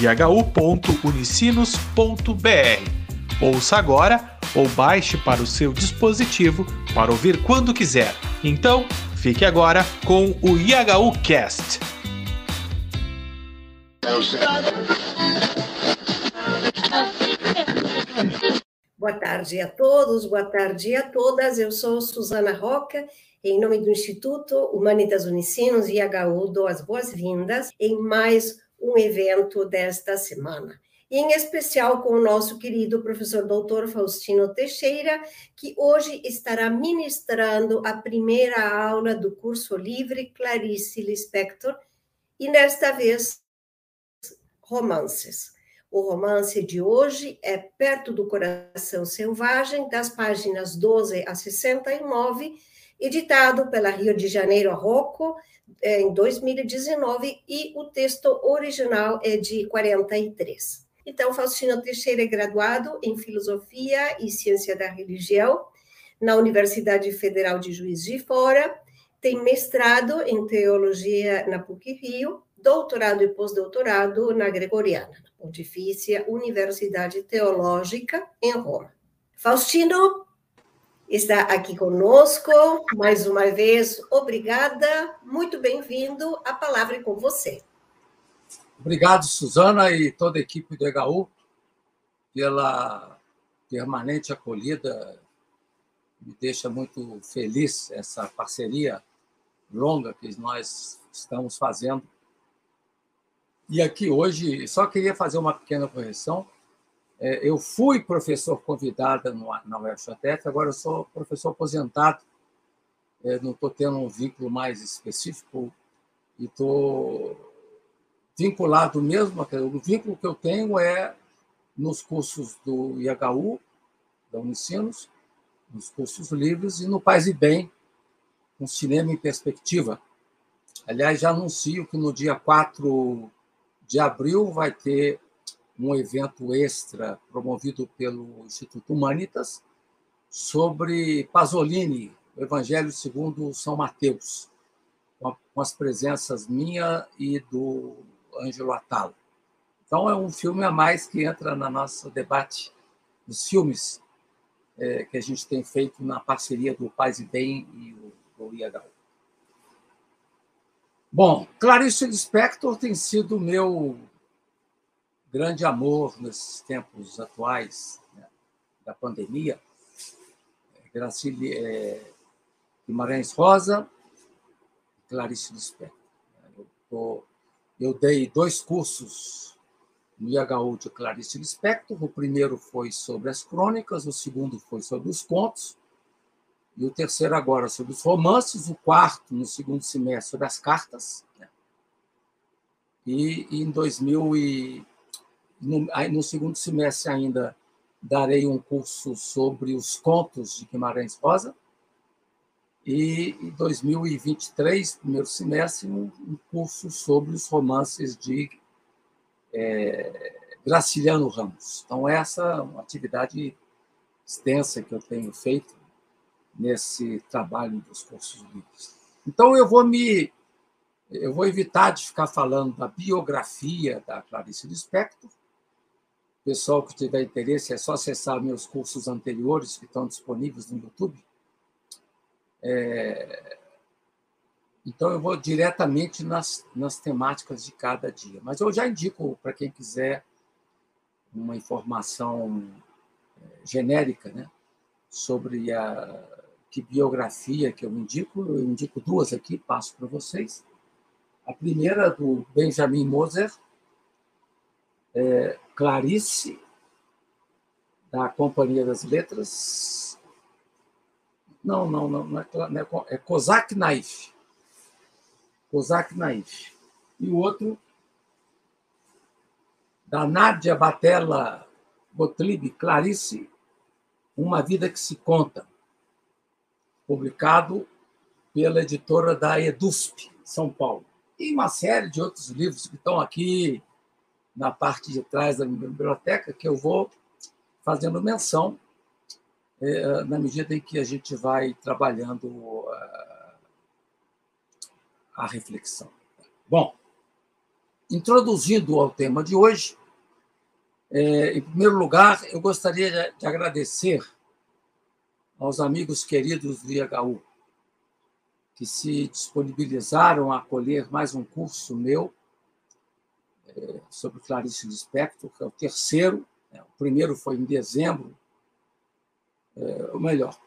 ihu.unicinos.br. Ouça agora ou baixe para o seu dispositivo para ouvir quando quiser. Então, fique agora com o IHU Cast. Boa tarde a todos, boa tarde a todas. Eu sou Suzana Roca, em nome do Instituto Humanitas Unicinos e HU, dou as boas-vindas em mais um evento desta semana. em especial com o nosso querido professor doutor Faustino Teixeira, que hoje estará ministrando a primeira aula do curso livre Clarice Lispector, e desta vez romances. O romance de hoje é Perto do Coração Selvagem, das páginas 12 a 69, editado pela Rio de Janeiro Rocco é, em 2019, e o texto original é de 43. Então, Faustino Teixeira é graduado em Filosofia e Ciência da Religião na Universidade Federal de Juiz de Fora, tem mestrado em Teologia na PUC-Rio, doutorado e pós-doutorado na Gregoriana, na Pontifícia Universidade Teológica, em Roma. Faustino está aqui conosco, mais uma vez, obrigada, muito bem-vindo, a palavra é com você. Obrigado, Suzana e toda a equipe do EHU, pela permanente acolhida, me deixa muito feliz essa parceria longa que nós estamos fazendo e aqui hoje, só queria fazer uma pequena correção. É, eu fui professor convidada na UFJF, agora eu sou professor aposentado. É, não estou tendo um vínculo mais específico e estou vinculado mesmo. O vínculo que eu tenho é nos cursos do IHU, da Unicinos, nos cursos livres e no Paz e Bem, com cinema em perspectiva. Aliás, já anuncio que no dia 4 de abril vai ter um evento extra promovido pelo Instituto Humanitas sobre Pasolini, o Evangelho segundo São Mateus, com as presenças minha e do Ângelo Atalo. Então, é um filme a mais que entra no nosso debate dos filmes é, que a gente tem feito na parceria do Paz e Bem e o, do IHU. Bom, Clarice Lispector tem sido meu grande amor nesses tempos atuais né, da pandemia. Gracile é, Guimarães Rosa, Clarice Lispector. Eu, tô, eu dei dois cursos no IHU de Clarice Lispector. O primeiro foi sobre as crônicas, o segundo foi sobre os contos e o terceiro agora sobre os romances, o quarto no segundo semestre sobre as cartas, né? e, e, em 2000 e no, no, segundo semestre ainda darei um curso sobre os contos de Guimarães Rosa e em 2023, primeiro semestre, um, um curso sobre os romances de é, Graciliano Ramos. Então essa é uma atividade extensa que eu tenho feito nesse trabalho dos cursos livres. Então eu vou me eu vou evitar de ficar falando da biografia da Clarice Lispector. Pessoal que tiver interesse é só acessar meus cursos anteriores que estão disponíveis no YouTube. É... Então eu vou diretamente nas, nas temáticas de cada dia. Mas eu já indico para quem quiser uma informação é, genérica, né, sobre a que biografia que eu indico. Eu indico duas aqui, passo para vocês. A primeira do Benjamin Moser, é Clarice, da Companhia das Letras. Não, não, não, não é, é, é Kozak Naif. Kozak Naif. E o outro, da Nádia Batella Gottlieb Clarice, Uma Vida que se Conta, publicado pela editora da EDUSP, São Paulo. E uma série de outros livros que estão aqui na parte de trás da minha biblioteca, que eu vou fazendo menção é, na medida em que a gente vai trabalhando a, a reflexão. Bom, introduzindo ao tema de hoje, é, em primeiro lugar, eu gostaria de agradecer aos amigos queridos do IHU, que se disponibilizaram a acolher mais um curso meu sobre Clarice Lispector, que é o terceiro. Né? O primeiro foi em dezembro, é, ou melhor,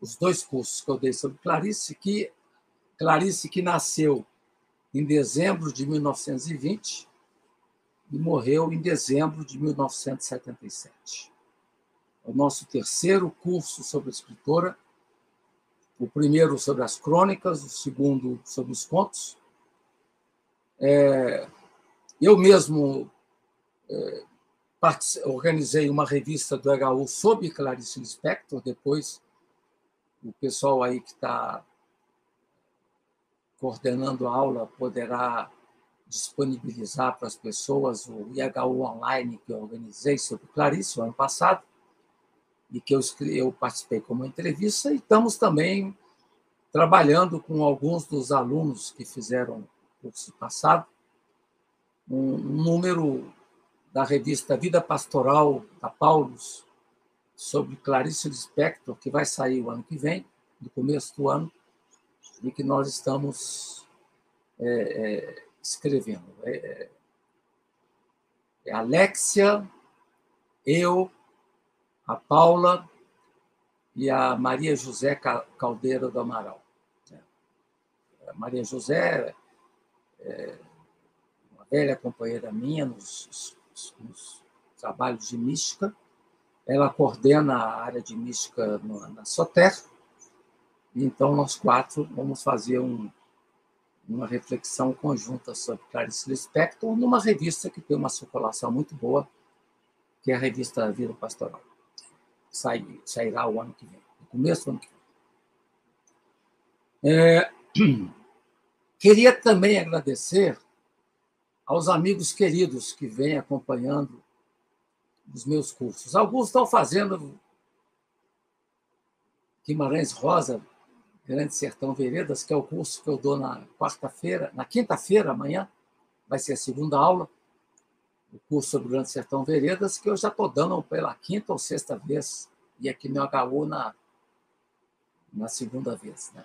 os dois cursos que eu dei sobre Clarice, que Clarice que nasceu em dezembro de 1920 e morreu em dezembro de 1977. É o nosso terceiro curso sobre a escritora, o primeiro sobre as crônicas, o segundo sobre os contos. É, eu mesmo é, organizei uma revista do HU sobre Clarice Lispector, depois o pessoal aí que está coordenando a aula poderá disponibilizar para as pessoas o IHU Online que eu organizei sobre Clarice o ano passado e que eu, eu participei como entrevista, e estamos também trabalhando com alguns dos alunos que fizeram o curso passado, um, número da revista Vida Pastoral da Paulus sobre Clarice Lispector, que vai sair o ano que vem, no começo do ano, e que nós estamos é, é, escrevendo. É, é, é Alexia, eu, a Paula e a Maria José Caldeira do Amaral. A Maria José é velha companheira minha nos, nos trabalhos de mística. Ela coordena a área de mística na Soter. Então, nós quatro vamos fazer um, uma reflexão conjunta sobre Clarice Lispector numa revista que tem uma circulação muito boa, que é a revista Vida Pastoral sai, sairá o ano que vem, no começo do ano que vem. É, queria também agradecer aos amigos queridos que vêm acompanhando os meus cursos. Alguns estão fazendo Guimarães Rosa, Grande Sertão Veredas, que é o curso que eu dou na quarta-feira, na quinta-feira, amanhã, vai ser a segunda aula o curso sobre o Grande Sertão Veredas, que eu já estou dando pela quinta ou sexta vez, e aqui no HU na, na segunda vez. Né?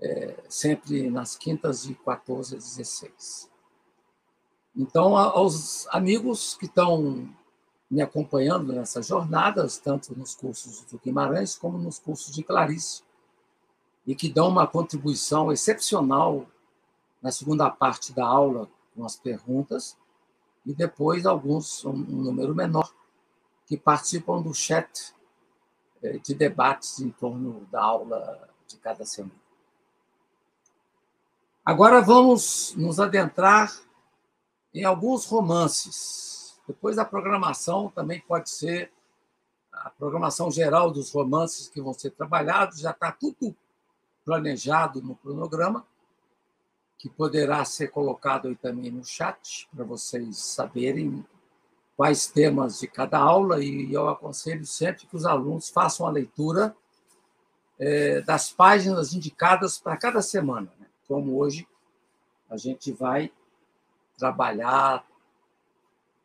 É, sempre nas quintas de 14 a 16. Então, aos amigos que estão me acompanhando nessas jornadas, tanto nos cursos do Guimarães como nos cursos de Clarice, e que dão uma contribuição excepcional na segunda parte da aula com as perguntas, e depois alguns, um número menor, que participam do chat eh, de debates em torno da aula de cada semana. Agora vamos nos adentrar em alguns romances. Depois a programação também pode ser a programação geral dos romances que vão ser trabalhados, já está tudo planejado no cronograma que poderá ser colocado aí também no chat, para vocês saberem quais temas de cada aula, e eu aconselho sempre que os alunos façam a leitura é, das páginas indicadas para cada semana. Né? Como hoje a gente vai trabalhar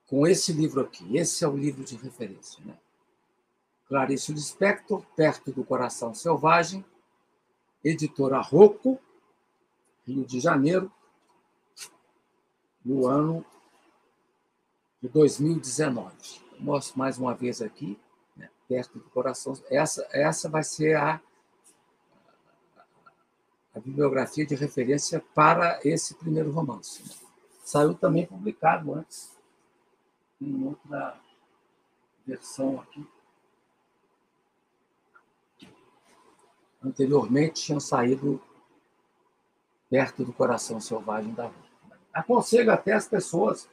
com esse livro aqui. Esse é o livro de referência. Né? Clarice Lispector, Perto do Coração Selvagem, editora Rocco, Rio de Janeiro, no ano de 2019. Eu mostro mais uma vez aqui, né, perto do coração. Essa, essa vai ser a, a bibliografia de referência para esse primeiro romance. Saiu também publicado antes, em outra versão aqui. Anteriormente tinham saído perto do coração selvagem da rua. Aconselho até as pessoas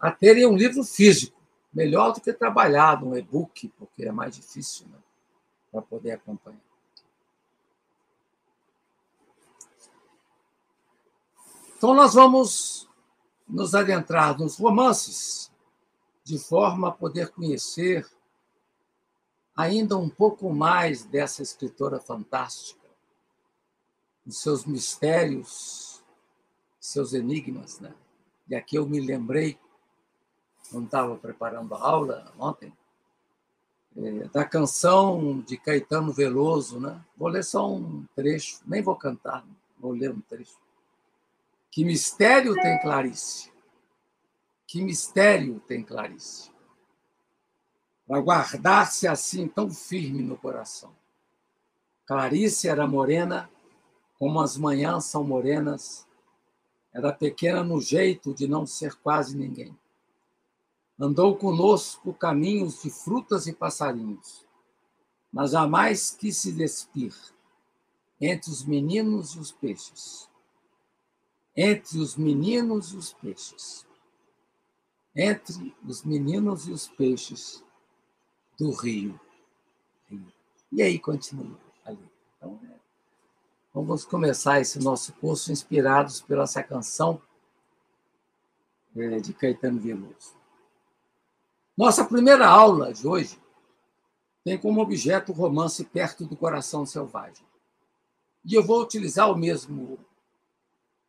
a terem um livro físico, melhor do que trabalhar no e-book, porque é mais difícil né, para poder acompanhar. Então, nós vamos nos adentrar nos romances, de forma a poder conhecer ainda um pouco mais dessa escritora fantástica, os seus mistérios, seus enigmas. Né? E aqui eu me lembrei, quando estava preparando a aula ontem, é, da canção de Caetano Veloso. Né? Vou ler só um trecho, nem vou cantar, vou ler um trecho. Que mistério tem Clarice? Que mistério tem Clarice? Para guardar-se assim tão firme no coração. Clarice era morena, como as manhãs são morenas, era pequena no jeito de não ser quase ninguém. Andou conosco caminhos de frutas e passarinhos, mas jamais quis se despir entre os meninos e os peixes entre os meninos e os peixes. Entre os meninos e os peixes do rio. E aí continua ali. Então, é, vamos começar esse nosso curso inspirados pela essa canção é, de Caetano Veloso. Nossa primeira aula de hoje tem como objeto o romance Perto do Coração Selvagem. E eu vou utilizar o mesmo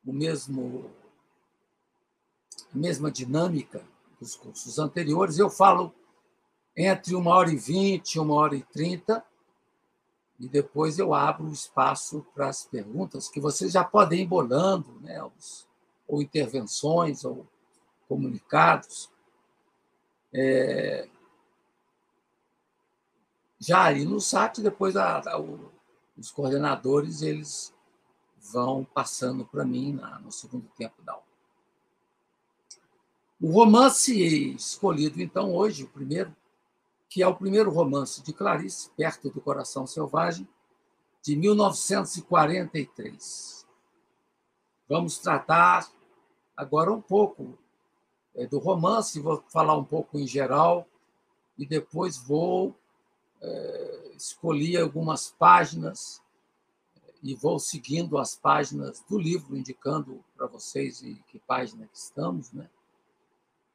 o mesmo a mesma dinâmica dos cursos anteriores. Eu falo entre uma hora e vinte, uma hora e trinta, e depois eu abro o espaço para as perguntas que vocês já podem ir bolando, né? ou intervenções, ou comunicados. É... Já aí no site, depois a, a, os coordenadores eles vão passando para mim na, no segundo tempo da aula. O romance escolhido, então, hoje, o primeiro, que é o primeiro romance de Clarice, Perto do Coração Selvagem, de 1943. Vamos tratar agora um pouco é, do romance, vou falar um pouco em geral, e depois vou é, escolher algumas páginas e vou seguindo as páginas do livro, indicando para vocês em que página que estamos, né?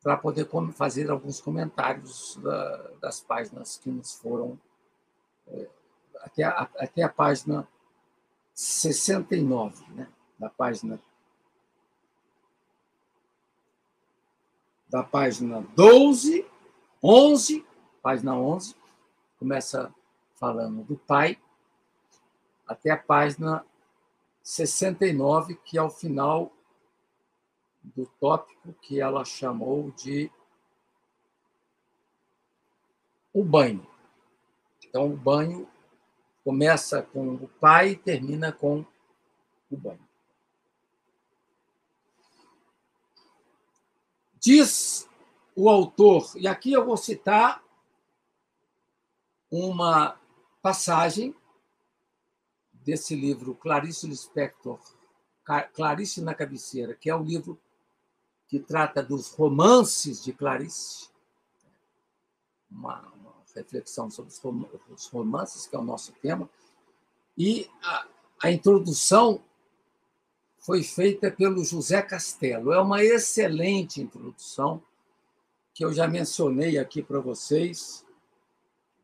para poder fazer alguns comentários da, das páginas que nos foram é, até, a, até a página 69, né? da página da página 12, 11, página 11, começa falando do pai, até a página 69, que é o final do tópico que ela chamou de o banho. Então, o banho começa com o pai e termina com o banho. Diz o autor, e aqui eu vou citar uma passagem desse livro Clarice Lispector, Clarice na Cabeceira, que é o livro que trata dos romances de Clarice, uma, uma reflexão sobre os romances, que é o nosso tema, e a, a introdução foi feita pelo José Castelo. É uma excelente introdução que eu já mencionei aqui para vocês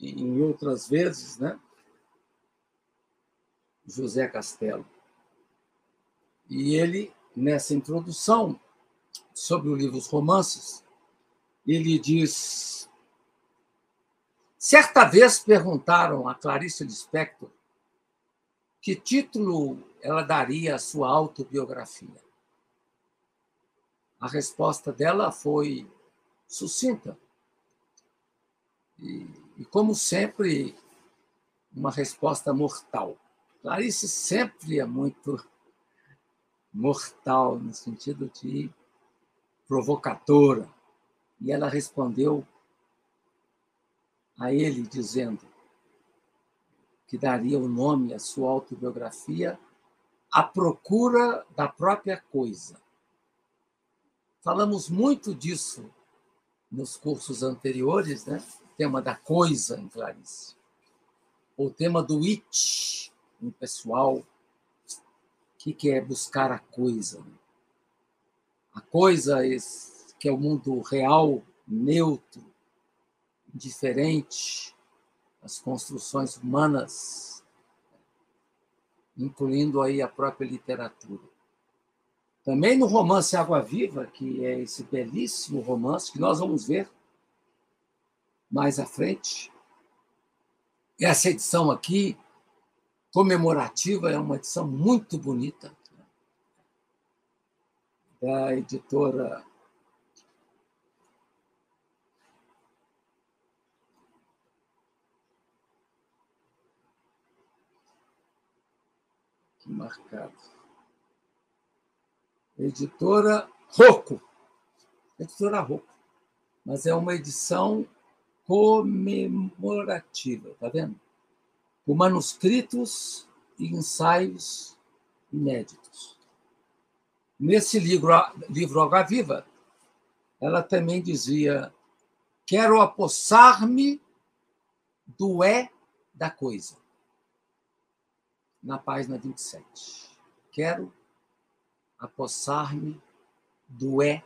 em outras vezes, né? José Castelo. E ele, nessa introdução sobre o livro Os Romances, ele diz: Certa vez perguntaram a Clarice Lispector que título ela daria à sua autobiografia. A resposta dela foi sucinta. E, e como sempre, uma resposta mortal. Clarice sempre é muito mortal, no sentido de provocadora. E ela respondeu a ele, dizendo que daria o nome à sua autobiografia A Procura da Própria Coisa. Falamos muito disso nos cursos anteriores, né? o tema da coisa em Clarice, o tema do it, em pessoal, o que é buscar a coisa. Né? A coisa que é o mundo real, neutro, indiferente, as construções humanas, incluindo aí a própria literatura. Também no romance Água Viva, que é esse belíssimo romance que nós vamos ver mais à frente. Essa edição aqui, comemorativa, é uma edição muito bonita, da editora marcado. Editora Rocco. Editora Rocco. Mas é uma edição comemorativa, tá vendo? Com manuscritos e ensaios inéditos. Nesse livro, livro Água Viva, ela também dizia: Quero apossar-me do é da coisa. Na página 27. Quero apossar-me do é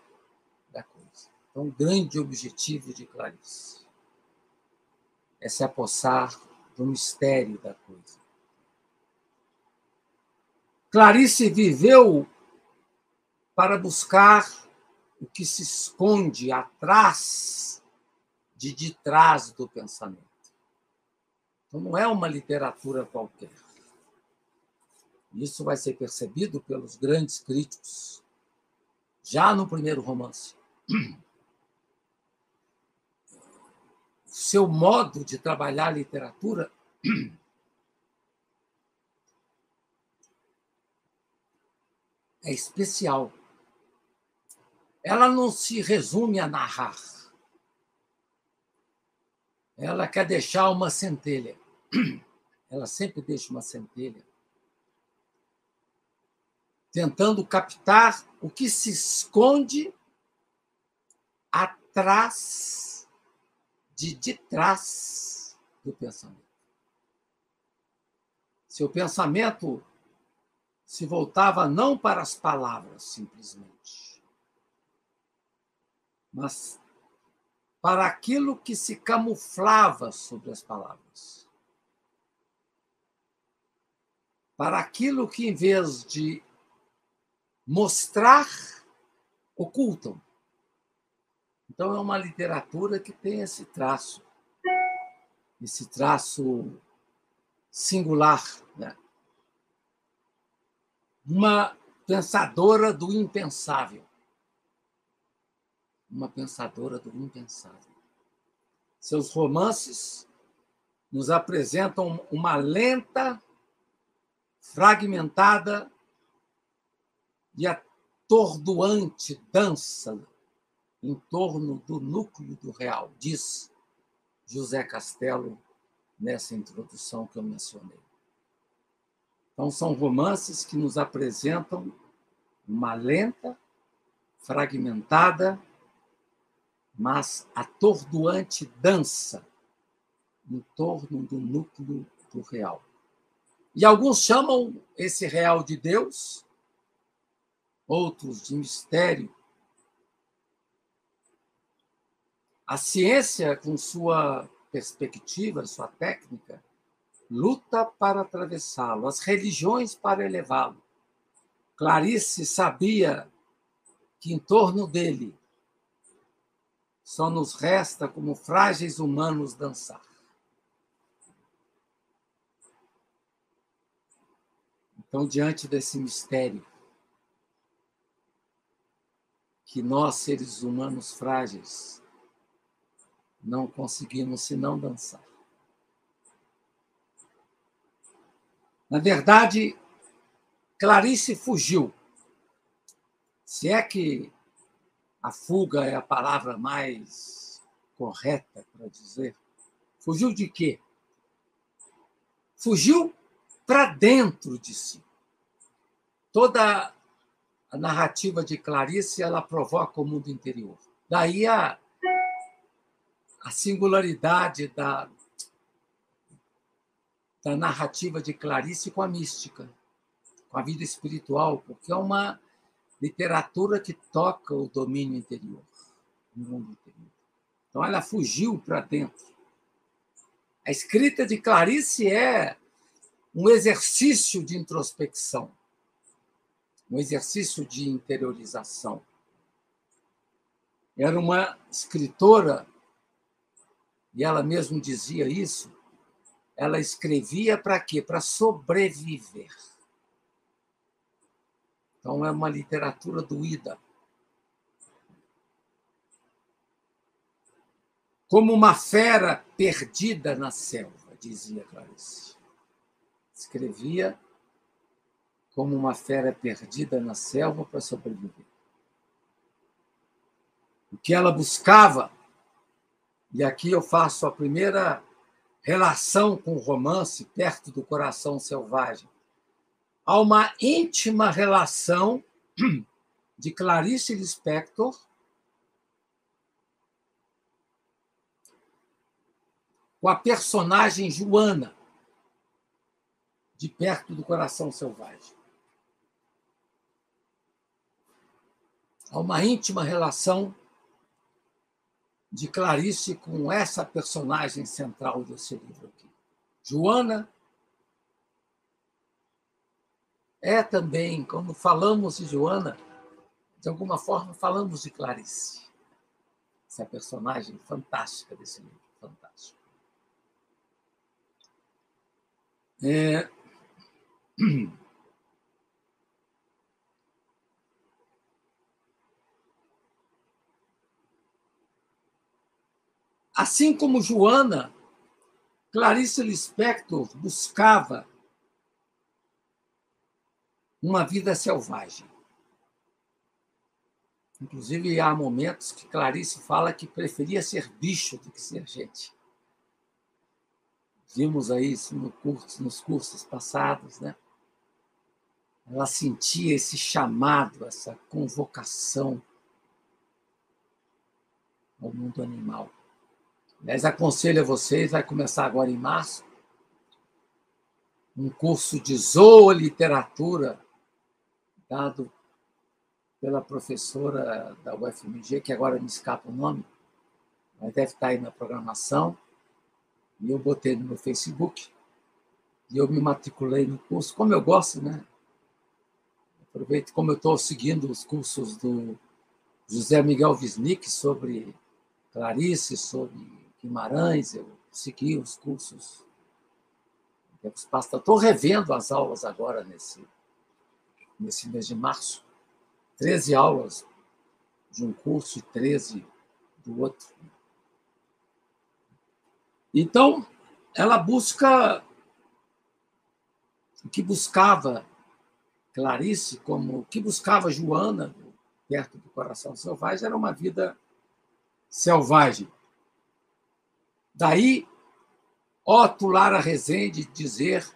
da coisa. Então, o grande objetivo de Clarice é se apossar do mistério da coisa. Clarice viveu para buscar o que se esconde atrás de detrás do pensamento. Então, não é uma literatura qualquer. Isso vai ser percebido pelos grandes críticos já no primeiro romance. O seu modo de trabalhar a literatura é especial. Ela não se resume a narrar. Ela quer deixar uma centelha. Ela sempre deixa uma centelha tentando captar o que se esconde atrás de de trás do pensamento. Seu pensamento se voltava não para as palavras simplesmente, mas para aquilo que se camuflava sobre as palavras. Para aquilo que, em vez de mostrar, ocultam. Então, é uma literatura que tem esse traço, esse traço singular. Né? Uma pensadora do impensável. Uma pensadora do impensável. Seus romances nos apresentam uma lenta, fragmentada e atordoante dança em torno do núcleo do real, diz José Castelo nessa introdução que eu mencionei. Então, são romances que nos apresentam uma lenta, fragmentada, mas atordoante dança em torno do núcleo do real. E alguns chamam esse real de Deus, outros de mistério. A ciência, com sua perspectiva, sua técnica, luta para atravessá-lo, as religiões para elevá-lo. Clarice sabia que em torno dele só nos resta, como frágeis humanos, dançar. Então, diante desse mistério, que nós, seres humanos frágeis, não conseguimos senão dançar. Na verdade, Clarice fugiu. Se é que a fuga é a palavra mais correta para dizer. Fugiu de quê? Fugiu para dentro de si. Toda a narrativa de Clarice ela provoca o mundo interior. Daí a, a singularidade da, da narrativa de Clarice com a mística, com a vida espiritual, porque é uma literatura que toca o domínio interior, o mundo interior. Então ela fugiu para dentro. A escrita de Clarice é um exercício de introspecção, um exercício de interiorização. Era uma escritora, e ela mesma dizia isso, ela escrevia para quê? Para sobreviver. Então, é uma literatura doída. Como uma fera perdida na selva, dizia Clarice. Escrevia como uma fera perdida na selva para sobreviver. O que ela buscava, e aqui eu faço a primeira relação com o romance perto do coração selvagem. Há uma íntima relação de Clarice Lispector com a personagem Joana, de perto do coração selvagem. Há uma íntima relação de Clarice com essa personagem central desse livro aqui. Joana é também, quando falamos de Joana, de alguma forma falamos de Clarice. Essa personagem fantástica desse livro, fantástico. É... Assim como Joana, Clarice Lispector buscava uma vida selvagem. Inclusive, há momentos que Clarice fala que preferia ser bicho do que ser gente. Vimos aí isso no curso, nos cursos passados, né? Ela sentia esse chamado, essa convocação ao mundo animal. Aliás, aconselho a vocês, vai começar agora em março, um curso de zooliteratura dado pela professora da UFMG, que agora me escapa o nome, mas deve estar aí na programação. E eu botei no meu Facebook. E eu me matriculei no curso, como eu gosto, né? Aproveito, como eu estou seguindo os cursos do José Miguel Wisnik sobre Clarice, sobre Guimarães, eu segui os cursos. Estou revendo as aulas agora nesse, nesse mês de março. 13 aulas de um curso e 13 do outro. Então, ela busca o que buscava Clarice, como o que buscava Joana, perto do coração selvagem, era uma vida selvagem. Daí, Otto Lara Rezende dizer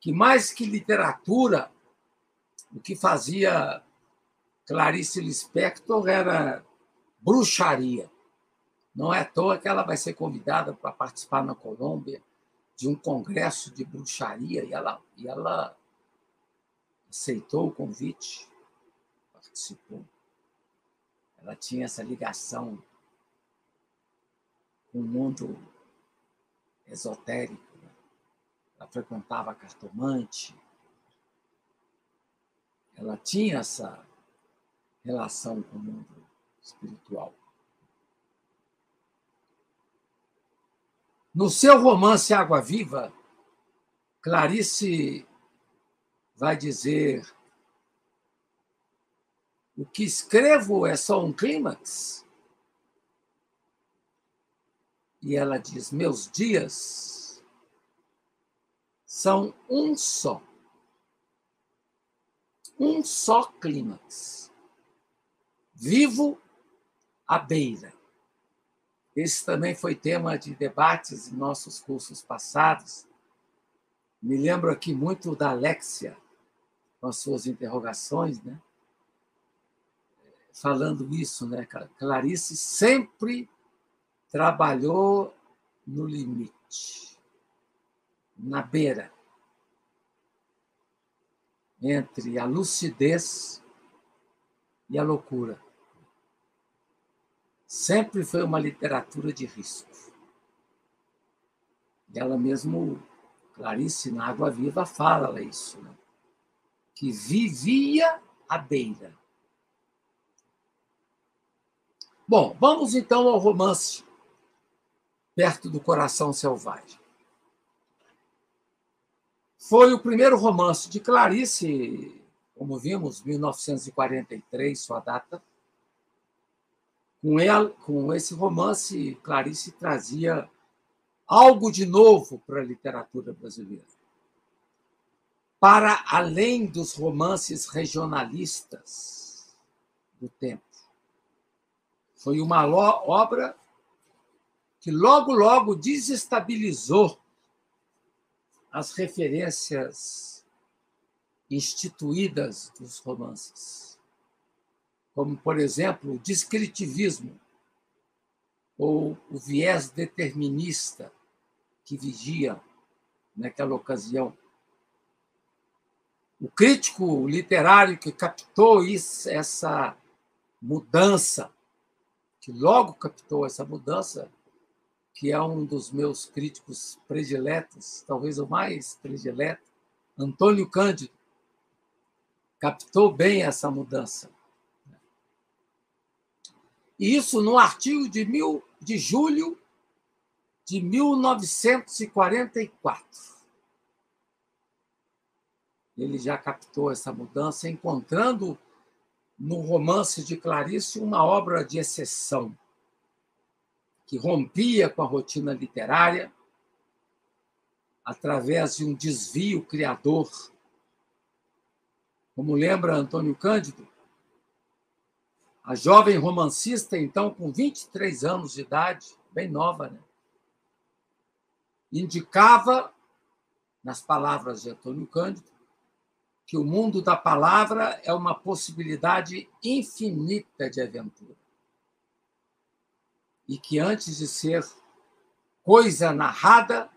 que, mais que literatura, o que fazia Clarice Lispector era bruxaria. Não é à toa que ela vai ser convidada para participar na Colômbia de um congresso de bruxaria e ela, e ela aceitou o convite, participou. Ela tinha essa ligação o mundo esotérico. Né? Ela frequentava cartomante. Ela tinha essa relação com o mundo espiritual. No seu romance Água Viva, Clarice vai dizer: O que escrevo é só um clímax e ela diz: Meus dias são um só. Um só clímax. Vivo à beira. Esse também foi tema de debates em nossos cursos passados. Me lembro aqui muito da Alexia, com as suas interrogações, né? falando isso, né? Clarice sempre trabalhou no limite, na beira, entre a lucidez e a loucura. Sempre foi uma literatura de risco. E ela mesmo, Clarice, na Água Viva, fala isso, né? que vivia à beira. Bom, vamos então ao romance Perto do Coração Selvagem. Foi o primeiro romance de Clarice, como vimos, 1943, sua data. Com, ela, com esse romance, Clarice trazia algo de novo para a literatura brasileira. Para além dos romances regionalistas do tempo. Foi uma obra que logo, logo desestabilizou as referências instituídas dos romances, como, por exemplo, o descritivismo ou o viés determinista que vigia naquela ocasião. O crítico literário que captou isso, essa mudança, que logo captou essa mudança, que é um dos meus críticos prediletos, talvez o mais predileto, Antônio Cândido, captou bem essa mudança. E isso no artigo de, mil, de julho de 1944. Ele já captou essa mudança, encontrando no romance de Clarice uma obra de exceção que rompia com a rotina literária através de um desvio criador. Como lembra Antônio Cândido, a jovem romancista, então, com 23 anos de idade, bem nova, né? indicava, nas palavras de Antônio Cândido, que o mundo da palavra é uma possibilidade infinita de aventura e que antes de ser coisa narrada,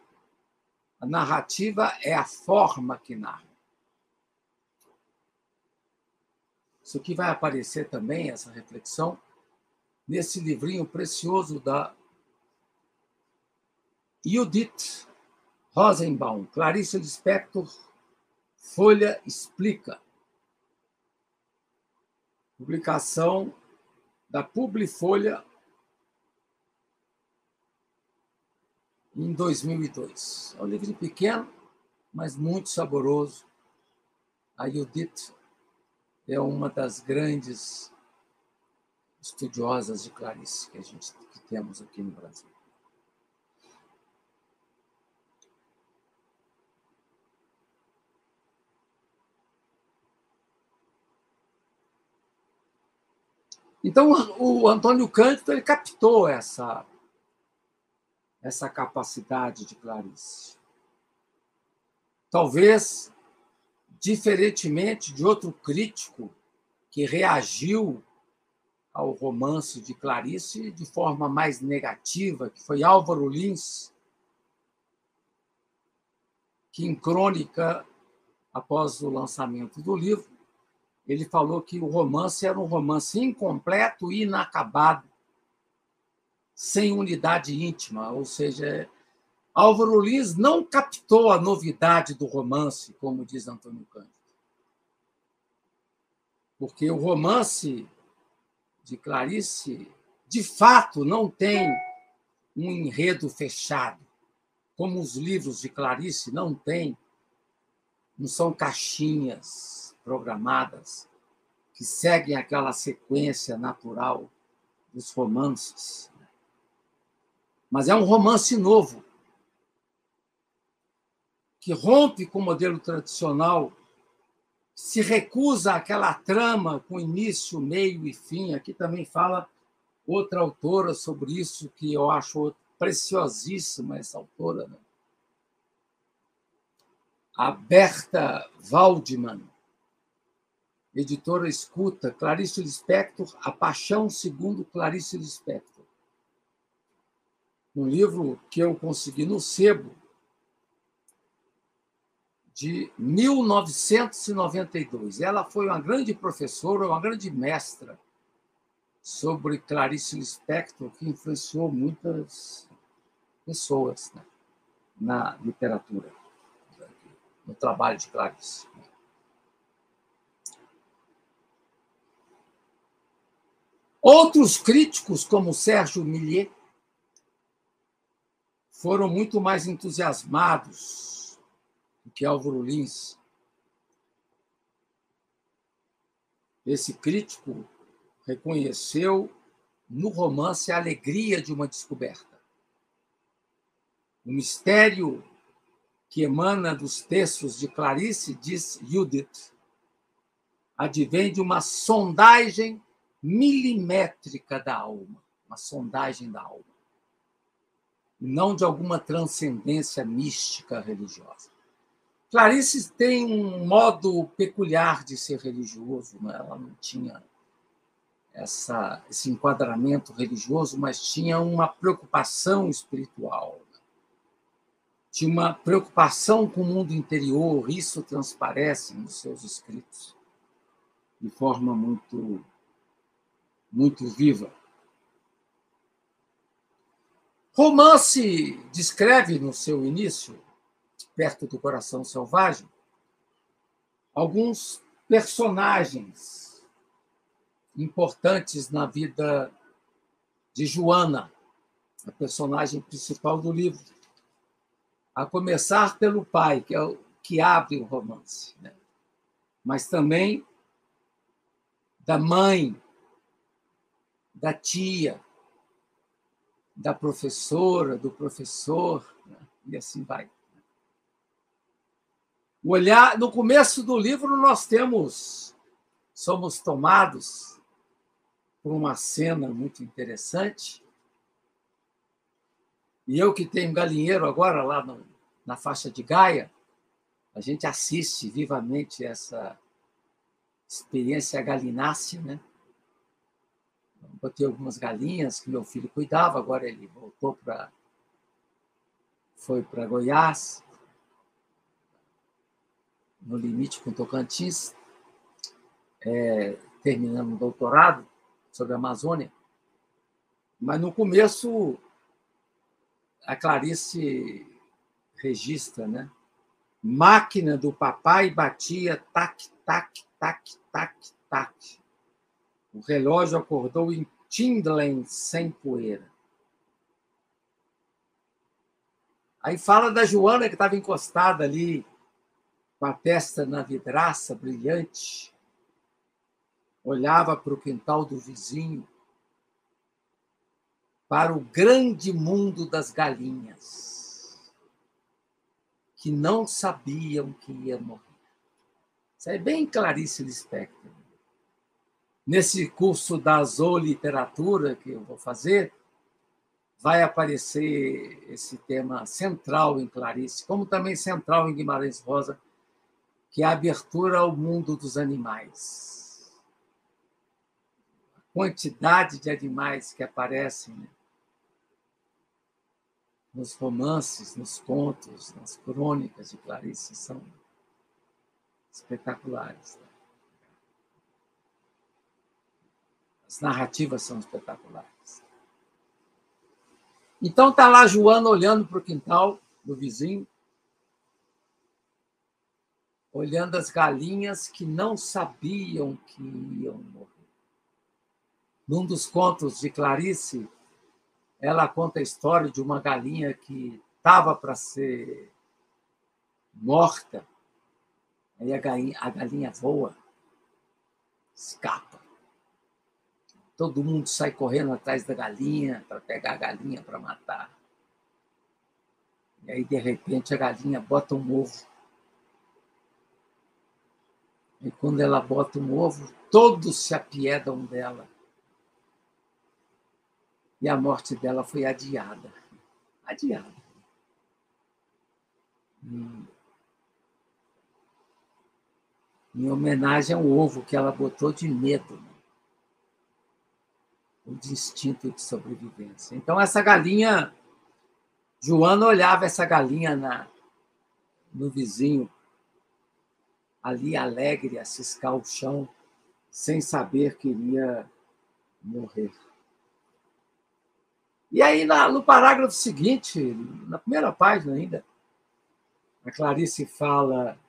a narrativa é a forma que narra. Isso aqui vai aparecer também, essa reflexão, nesse livrinho precioso da Judith Rosenbaum, Clarice Lispector, Folha Explica. Publicação da Publifolha em 2002. É um livro pequeno, mas muito saboroso. A Judith é uma das grandes estudiosas de Clarice que a gente que temos aqui no Brasil. Então, o Antônio Cândido ele captou essa essa capacidade de Clarice. Talvez, diferentemente de outro crítico que reagiu ao romance de Clarice de forma mais negativa, que foi Álvaro Lins, que em crônica, após o lançamento do livro, ele falou que o romance era um romance incompleto e inacabado, sem unidade íntima, ou seja, Álvaro Lins não captou a novidade do romance, como diz Antônio Cândido. Porque o romance de Clarice, de fato, não tem um enredo fechado, como os livros de Clarice não têm, não são caixinhas programadas que seguem aquela sequência natural dos romances mas é um romance novo, que rompe com o modelo tradicional, se recusa àquela trama com início, meio e fim. Aqui também fala outra autora sobre isso, que eu acho preciosíssima, essa autora, né? a Berta Waldman, editora escuta, Clarice Lispector, A Paixão segundo Clarice Lispector. Um livro que eu consegui no sebo de 1992. Ela foi uma grande professora, uma grande mestra sobre Clarice Lispector, que influenciou muitas pessoas né, na literatura, no trabalho de Clarice. Outros críticos, como Sérgio Millet, foram muito mais entusiasmados do que Álvaro Lins. Esse crítico reconheceu no romance a alegria de uma descoberta. O mistério que emana dos textos de Clarice, diz Judith, advém de uma sondagem milimétrica da alma, uma sondagem da alma, não de alguma transcendência mística religiosa. Clarice tem um modo peculiar de ser religioso, né? ela não tinha essa, esse enquadramento religioso, mas tinha uma preocupação espiritual. Né? Tinha uma preocupação com o mundo interior, isso transparece nos seus escritos de forma muito muito viva. Romance descreve no seu início, perto do coração selvagem, alguns personagens importantes na vida de Joana, a personagem principal do livro. A começar pelo pai, que é o que abre o romance, né? mas também da mãe, da tia, da professora, do professor, né? e assim vai. O olhar, no começo do livro, nós temos, somos tomados por uma cena muito interessante. E eu que tenho galinheiro agora lá no, na faixa de Gaia, a gente assiste vivamente essa experiência galinácea, né? Botei algumas galinhas que meu filho cuidava, agora ele voltou para. foi para Goiás, no limite com Tocantins, é, terminando um doutorado sobre a Amazônia. Mas no começo, a Clarice registra, né? Máquina do papai batia tac, tac, tac, tac, tac. O relógio acordou em Tindlen sem poeira. Aí fala da Joana que estava encostada ali, com a testa na vidraça brilhante, olhava para o quintal do vizinho, para o grande mundo das galinhas, que não sabiam que ia morrer. Isso é bem Clarice Lispector. Nesse curso da zooliteratura que eu vou fazer, vai aparecer esse tema central em Clarice, como também central em Guimarães Rosa, que é a abertura ao mundo dos animais. A quantidade de animais que aparecem né? nos romances, nos contos, nas crônicas de Clarice são espetaculares. As narrativas são espetaculares. Então está lá Joana olhando para o quintal do vizinho, olhando as galinhas que não sabiam que iam morrer. Num dos contos de Clarice, ela conta a história de uma galinha que estava para ser morta, aí a galinha, a galinha voa, escapa. Todo mundo sai correndo atrás da galinha para pegar a galinha para matar. E aí, de repente, a galinha bota um ovo. E quando ela bota um ovo, todos se apiedam dela. E a morte dela foi adiada. Adiada. Hum. Em homenagem ao ovo que ela botou de medo. O instinto de sobrevivência. Então, essa galinha Joana olhava essa galinha na, no vizinho, ali alegre, a ciscar o chão, sem saber que iria morrer. E aí, no parágrafo seguinte, na primeira página ainda, a Clarice fala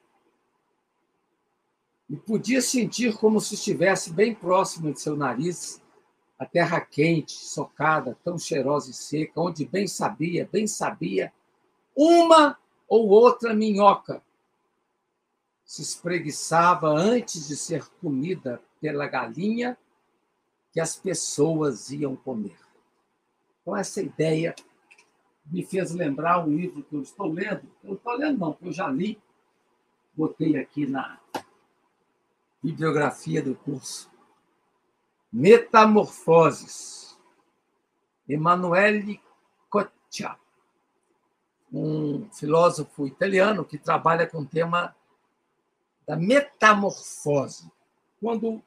e podia sentir como se estivesse bem próximo de seu nariz a terra quente, socada, tão cheirosa e seca, onde bem sabia, bem sabia, uma ou outra minhoca se espreguiçava antes de ser comida pela galinha que as pessoas iam comer. Então, essa ideia me fez lembrar um livro que eu estou lendo. Eu estou lendo, não, que eu já li, botei aqui na bibliografia do curso. Metamorfoses. Emanuele Coccia, um filósofo italiano que trabalha com o tema da metamorfose. Quando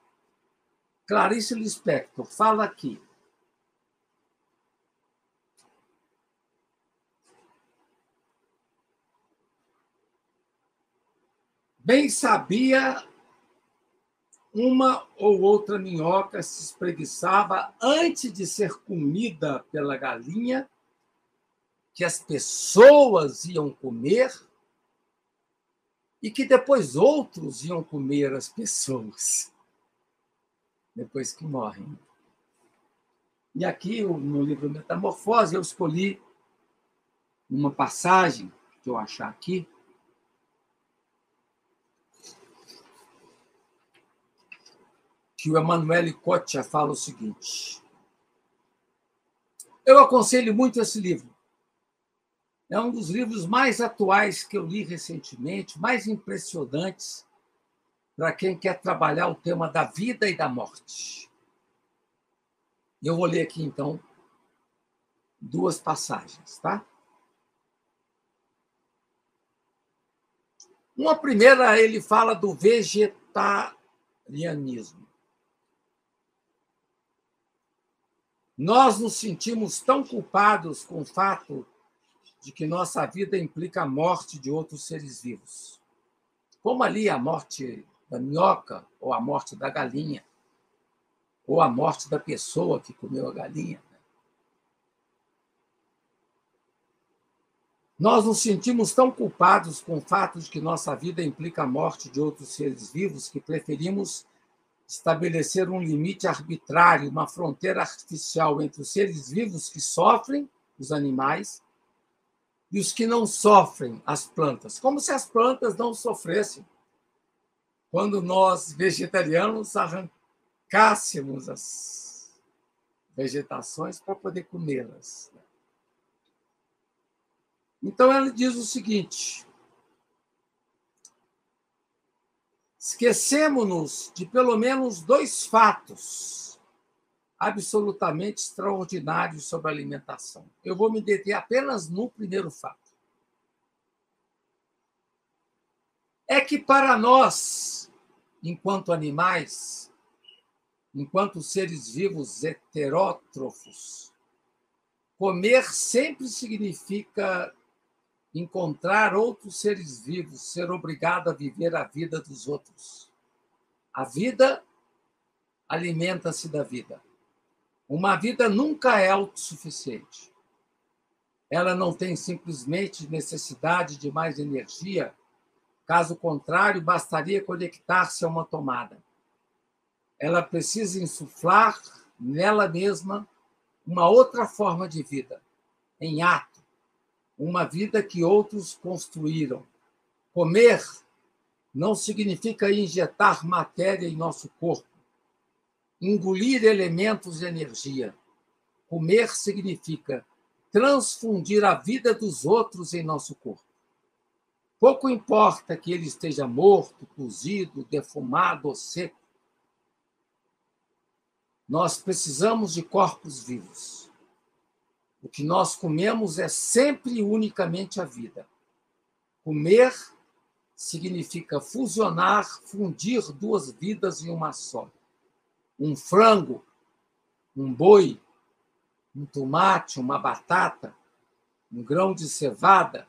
Clarice Lispector fala aqui Bem sabia uma ou outra minhoca se espreguiçava antes de ser comida pela galinha, que as pessoas iam comer e que depois outros iam comer as pessoas, depois que morrem. E aqui, no livro Metamorfose, eu escolhi uma passagem que eu achar aqui, que o Emanuele Coccia fala o seguinte. Eu aconselho muito esse livro. É um dos livros mais atuais que eu li recentemente, mais impressionantes para quem quer trabalhar o tema da vida e da morte. Eu vou ler aqui, então, duas passagens, tá? Uma primeira, ele fala do vegetarianismo. Nós nos sentimos tão culpados com o fato de que nossa vida implica a morte de outros seres vivos. Como ali a morte da minhoca, ou a morte da galinha, ou a morte da pessoa que comeu a galinha. Nós nos sentimos tão culpados com o fato de que nossa vida implica a morte de outros seres vivos que preferimos estabelecer um limite arbitrário, uma fronteira artificial entre os seres vivos que sofrem, os animais, e os que não sofrem, as plantas, como se as plantas não sofressem. Quando nós, vegetarianos, arrancássemos as vegetações para poder comê-las. Então, ela diz o seguinte: Esquecemos-nos de pelo menos dois fatos absolutamente extraordinários sobre a alimentação. Eu vou me deter apenas no primeiro fato. É que para nós, enquanto animais, enquanto seres vivos heterótrofos, comer sempre significa encontrar outros seres vivos, ser obrigado a viver a vida dos outros. A vida alimenta-se da vida. Uma vida nunca é autossuficiente. Ela não tem simplesmente necessidade de mais energia, caso contrário, bastaria conectar-se a uma tomada. Ela precisa insuflar nela mesma uma outra forma de vida, em ato uma vida que outros construíram. Comer não significa injetar matéria em nosso corpo, engolir elementos de energia. Comer significa transfundir a vida dos outros em nosso corpo. Pouco importa que ele esteja morto, cozido, defumado ou seco. Nós precisamos de corpos vivos. O que nós comemos é sempre e unicamente a vida. Comer significa fusionar, fundir duas vidas em uma só. Um frango, um boi, um tomate, uma batata, um grão de cevada,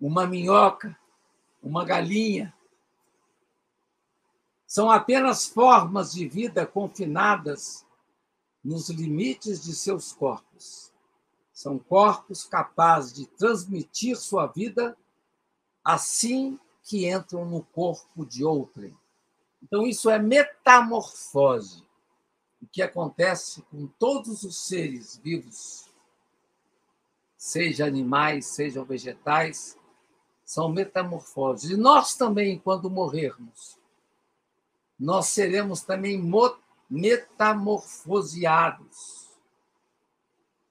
uma minhoca, uma galinha. São apenas formas de vida confinadas nos limites de seus corpos. São corpos capazes de transmitir sua vida assim que entram no corpo de outrem. Então, isso é metamorfose. O que acontece com todos os seres vivos, seja animais, sejam vegetais, são metamorfoses. E nós também, quando morrermos, nós seremos também metamorfoseados.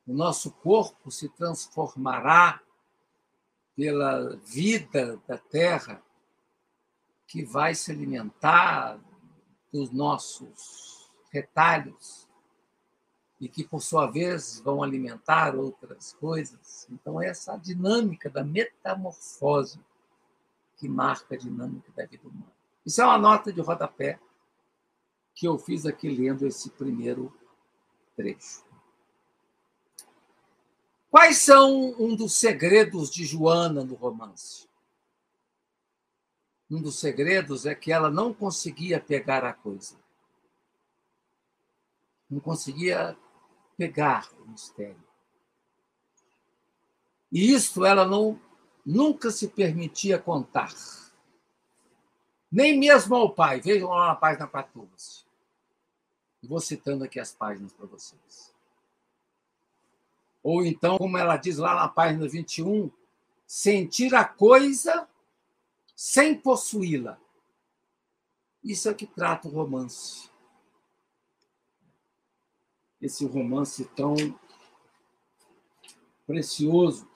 O nosso corpo se transformará pela vida da terra que vai se alimentar dos nossos retalhos e que, por sua vez, vão alimentar outras coisas. Então, essa dinâmica da metamorfose que marca a dinâmica da vida humana. Isso é uma nota de rodapé que eu fiz aqui lendo esse primeiro trecho. Quais são um dos segredos de Joana no romance? Um dos segredos é que ela não conseguia pegar a coisa. Não conseguia pegar o mistério. E isso ela não nunca se permitia contar. Nem mesmo ao pai. Vejam lá na página 14. Vou citando aqui as páginas para vocês. Ou então, como ela diz lá na página 21, sentir a coisa sem possuí-la. Isso é que trata o romance. Esse romance tão precioso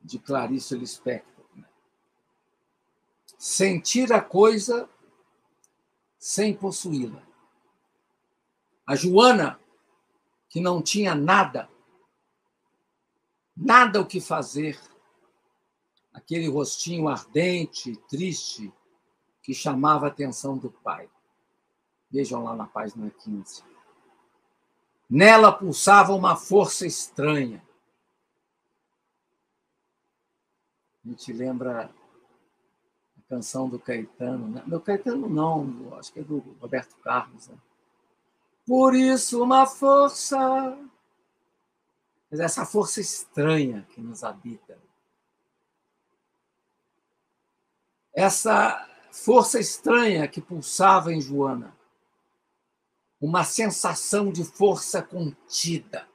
de Clarice Lispector. Né? Sentir a coisa sem possuí-la. A Joana que não tinha nada, nada o que fazer, aquele rostinho ardente, triste, que chamava a atenção do pai. Vejam lá na página 15. Nela pulsava uma força estranha. A gente lembra a canção do Caetano, né? Meu Caetano não, acho que é do Roberto Carlos, né? Por isso, uma força. Mas essa força estranha que nos habita. Essa força estranha que pulsava em Joana. Uma sensação de força contida.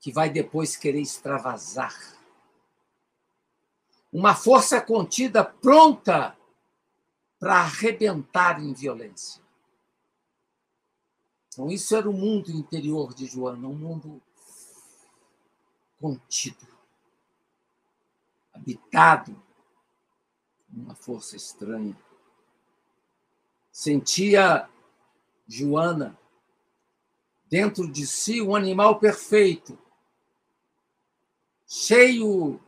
Que vai depois querer extravasar. Uma força contida pronta para arrebentar em violência. Então, isso era o mundo interior de Joana, um mundo contido, habitado por uma força estranha. Sentia Joana dentro de si um animal perfeito, cheio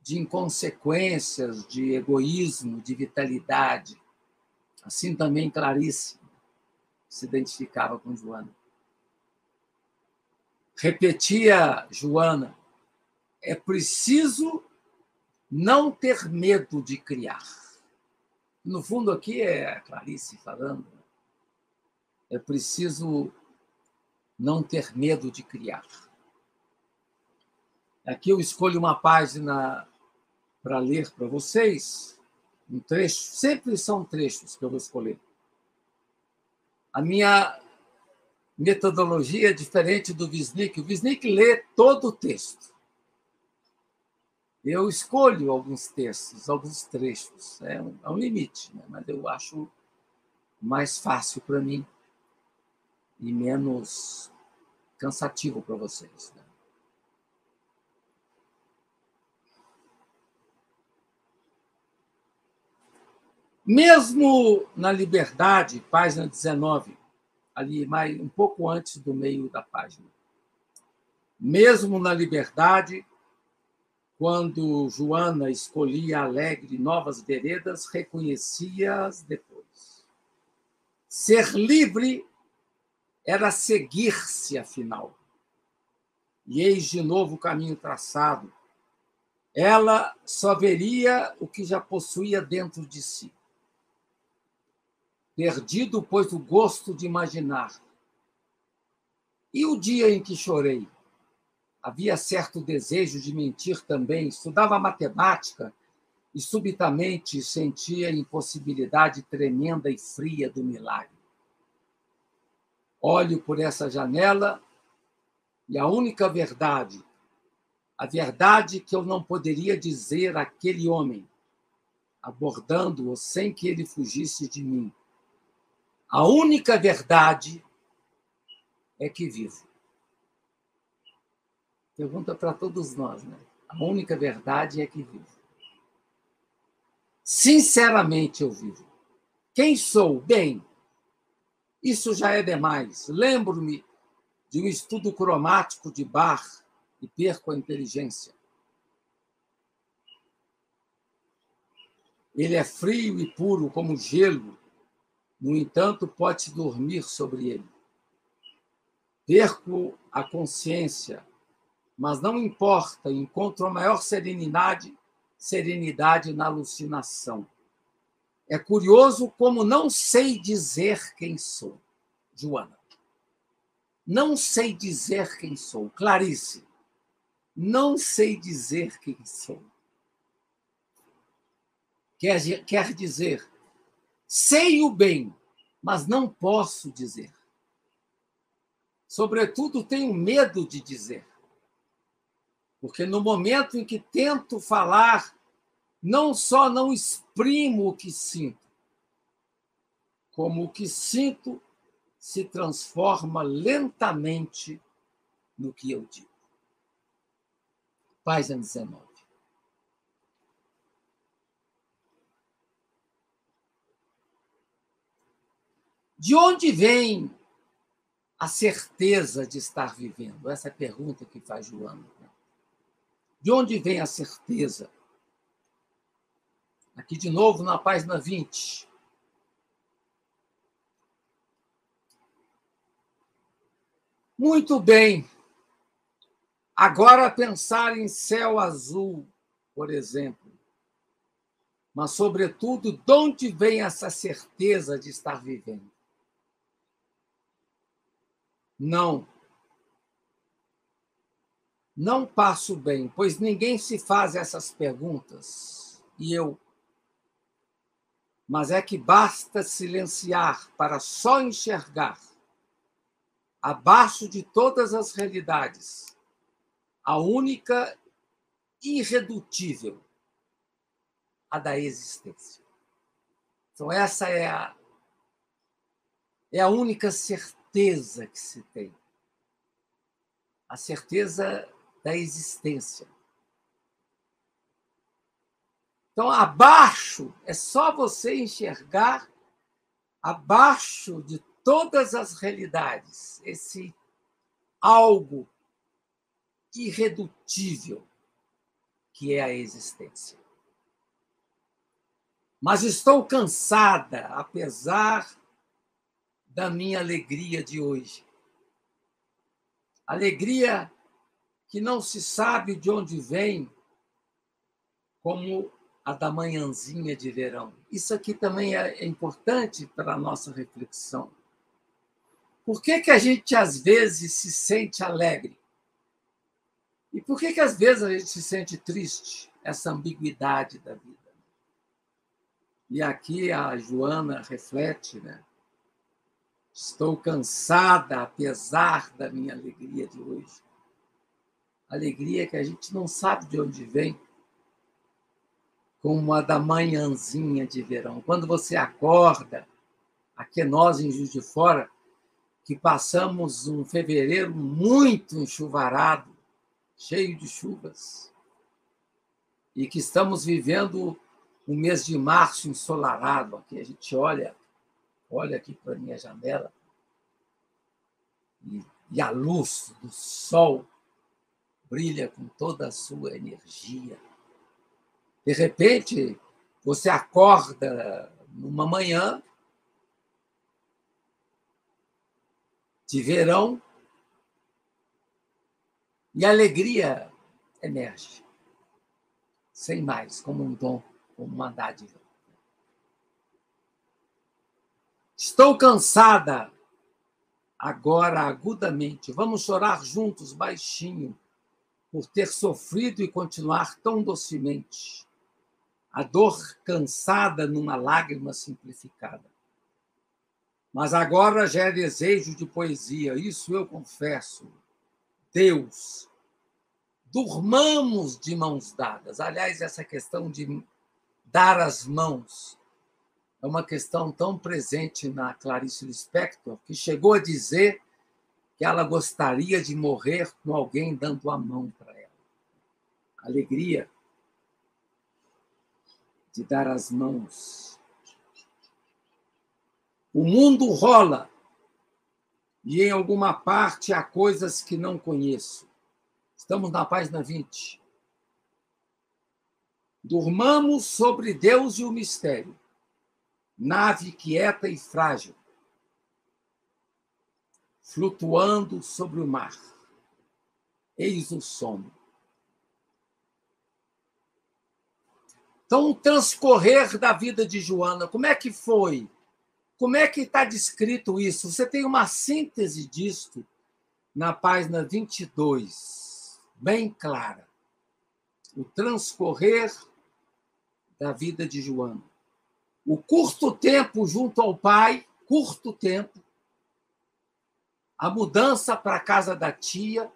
de inconsequências, de egoísmo, de vitalidade. Assim também Clarice se identificava com Joana. Repetia Joana: é preciso não ter medo de criar. No fundo, aqui é a Clarice falando. Né? É preciso não ter medo de criar. Aqui eu escolho uma página para ler para vocês, um trecho, sempre são trechos que eu vou escolher. A minha metodologia é diferente do Wisnik. O Wisnik lê todo o texto. Eu escolho alguns textos, alguns trechos. É um, é um limite, né? mas eu acho mais fácil para mim e menos cansativo para vocês. Né? Mesmo na liberdade, página 19, ali mais um pouco antes do meio da página. Mesmo na liberdade, quando Joana escolhia alegre novas veredas, reconhecia-as depois. Ser livre era seguir-se, afinal. e eis de novo o caminho traçado. Ela só veria o que já possuía dentro de si. Perdido, pois, o gosto de imaginar. E o dia em que chorei? Havia certo desejo de mentir também. Estudava matemática e subitamente sentia a impossibilidade tremenda e fria do milagre. Olho por essa janela e a única verdade, a verdade que eu não poderia dizer àquele homem, abordando-o sem que ele fugisse de mim. A única verdade é que vivo. Pergunta para todos nós, né? A única verdade é que vivo. Sinceramente eu vivo. Quem sou? Bem, isso já é demais. Lembro-me de um estudo cromático de Bar e perco a inteligência. Ele é frio e puro como gelo, no entanto, pode-se dormir sobre ele. Perco a consciência, mas não importa, encontro a maior serenidade serenidade na alucinação. É curioso como não sei dizer quem sou. Joana. Não sei dizer quem sou. Clarice. Não sei dizer quem sou. Quer, quer dizer, sei o bem, mas não posso dizer. Sobretudo, tenho medo de dizer. Porque no momento em que tento falar, não só não exprimo o que sinto, como o que sinto se transforma lentamente no que eu digo. Página 19. De onde vem a certeza de estar vivendo? Essa é a pergunta que faz Joana. De onde vem a certeza? Aqui de novo na página 20. Muito bem. Agora pensar em céu azul, por exemplo. Mas, sobretudo, de onde vem essa certeza de estar vivendo? Não não passo bem, pois ninguém se faz essas perguntas, e eu. Mas é que basta silenciar para só enxergar, abaixo de todas as realidades, a única irredutível, a da existência. Então, essa é a, é a única certeza que se tem. A certeza da existência. Então, abaixo, é só você enxergar abaixo de todas as realidades esse algo irredutível que é a existência. Mas estou cansada, apesar da minha alegria de hoje. Alegria que não se sabe de onde vem, como a da manhãzinha de verão. Isso aqui também é importante para a nossa reflexão. Por que, que a gente, às vezes, se sente alegre? E por que, que, às vezes, a gente se sente triste? Essa ambiguidade da vida. E aqui a Joana reflete, né? Estou cansada, apesar da minha alegria de hoje alegria que a gente não sabe de onde vem, como a da manhãzinha de verão. Quando você acorda, aqui nós em Juiz de Fora, que passamos um fevereiro muito enchuvarado, cheio de chuvas, e que estamos vivendo o mês de março ensolarado. Aqui a gente olha, olha aqui para a minha janela, e, e a luz do sol brilha com toda a sua energia. De repente, você acorda numa manhã de verão E a alegria emerge, sem mais, como um dom, como uma dádiva. Estou cansada agora agudamente. Vamos chorar juntos, baixinho, por ter sofrido e continuar tão docemente. A dor cansada numa lágrima simplificada. Mas agora já é desejo de poesia, isso eu confesso. Deus, durmamos de mãos dadas. Aliás, essa questão de dar as mãos é uma questão tão presente na Clarice Lispector que chegou a dizer que ela gostaria de morrer com alguém dando a mão para ela. Alegria de dar as mãos. O mundo rola e em alguma parte há coisas que não conheço. Estamos na página 20. Durmamos sobre Deus e o mistério, nave quieta e frágil, flutuando sobre o mar. Eis o sono. Então, o transcorrer da vida de Joana, como é que foi? Como é que está descrito isso? Você tem uma síntese disto na página 22, bem clara. O transcorrer da vida de Joana. O curto tempo junto ao pai, curto tempo, a mudança para a casa da tia,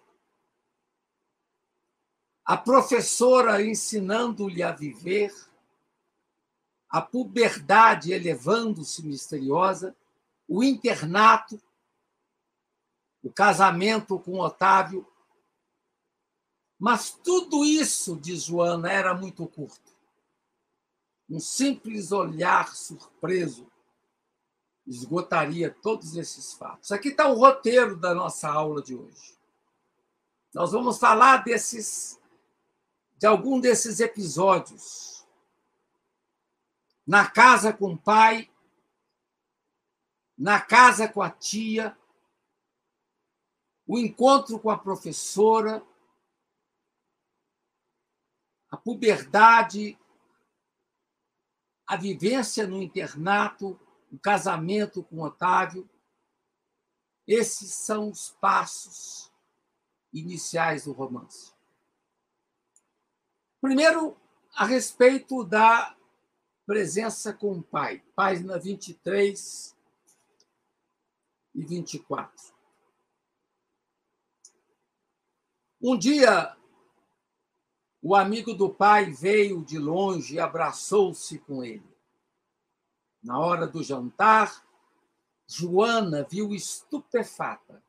a professora ensinando-lhe a viver, a puberdade elevando-se misteriosa, o internato, o casamento com Otávio. Mas tudo isso, diz Joana, era muito curto. Um simples olhar surpreso esgotaria todos esses fatos. Aqui está o roteiro da nossa aula de hoje. Nós vamos falar desses, de algum desses episódios. Na casa com o pai, na casa com a tia, o encontro com a professora, a puberdade, a vivência no internato, o casamento com Otávio. Esses são os passos iniciais do romance. Primeiro, a respeito da presença com o pai, página 23 e 24. Um dia, o amigo do pai veio de longe e abraçou-se com ele. Na hora do jantar, Joana viu estupefata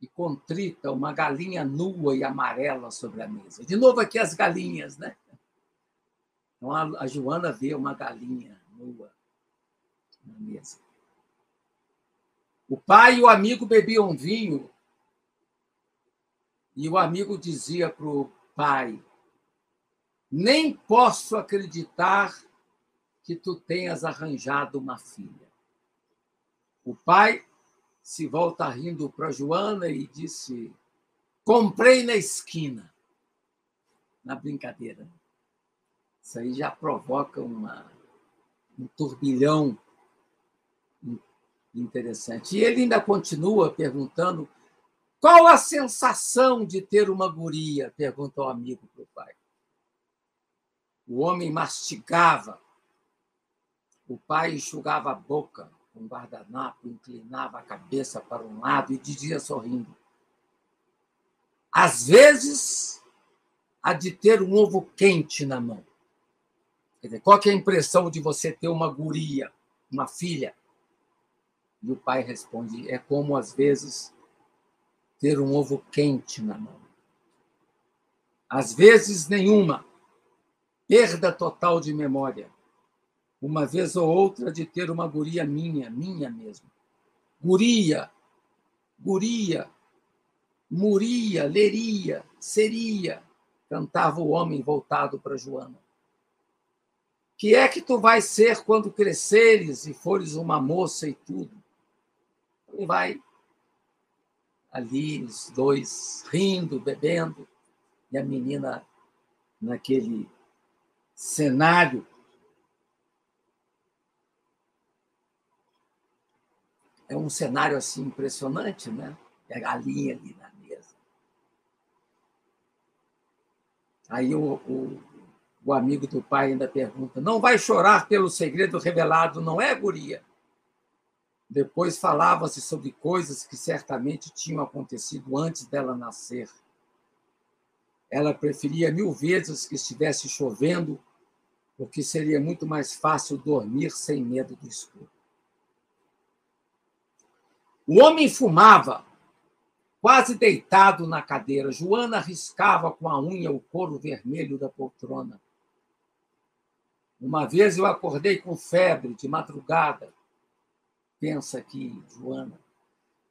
e contrita uma galinha nua e amarela sobre a mesa. De novo aqui as galinhas, né? Então a Joana vê uma galinha nua na mesa. O pai e o amigo bebiam vinho e o amigo dizia para o pai: Nem posso acreditar que tu tenhas arranjado uma filha. O pai se volta rindo para Joana e disse: Comprei na esquina. Na brincadeira. Isso aí já provoca uma, um turbilhão interessante. E ele ainda continua perguntando: qual a sensação de ter uma guria? pergunta o amigo para o pai. O homem mastigava o pai enxugava a boca com um guardanapo, inclinava a cabeça para um lado e dizia sorrindo: Às vezes, há de ter um ovo quente na mão. Dizer, qual é a impressão de você ter uma guria, uma filha? E o pai responde: É como, às vezes, ter um ovo quente na mão. Às vezes, nenhuma. Perda total de memória uma vez ou outra de ter uma guria minha, minha mesmo. Guria, guria, muria, leria, seria, cantava o homem voltado para Joana. Que é que tu vais ser quando cresceres e fores uma moça e tudo? E vai ali, os dois rindo, bebendo, e a menina naquele cenário é um cenário assim impressionante, né? É a galinha ali na mesa. Aí o, o, o, amigo do pai ainda pergunta: não vai chorar pelo segredo revelado, não é, guria? Depois falava-se sobre coisas que certamente tinham acontecido antes dela nascer. Ela preferia mil vezes que estivesse chovendo, porque seria muito mais fácil dormir sem medo do escuro. O homem fumava, quase deitado na cadeira. Joana riscava com a unha o couro vermelho da poltrona. Uma vez eu acordei com febre de madrugada. Pensa aqui, Joana.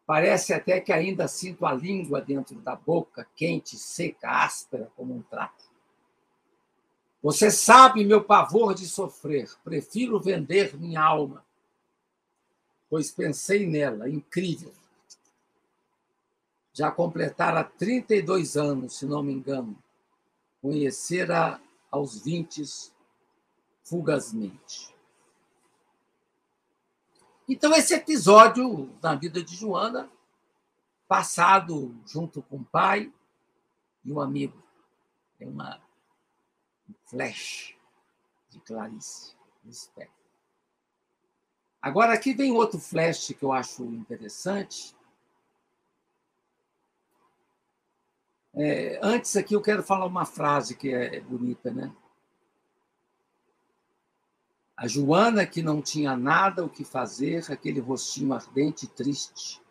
Parece até que ainda sinto a língua dentro da boca, quente, seca, áspera como um trapo. Você sabe meu pavor de sofrer. Prefiro vender minha alma pois pensei nela, incrível. Já completara 32 anos, se não me engano. Conhecera aos 20 fugazmente. Então, esse episódio na vida de Joana, passado junto com o pai e um amigo, é uma um flash de Clarice Lispector. Agora, aqui vem outro flash que eu acho interessante. É, antes aqui eu quero falar uma frase que é bonita, né? A Joana, que não tinha nada o que fazer, aquele rostinho ardente e triste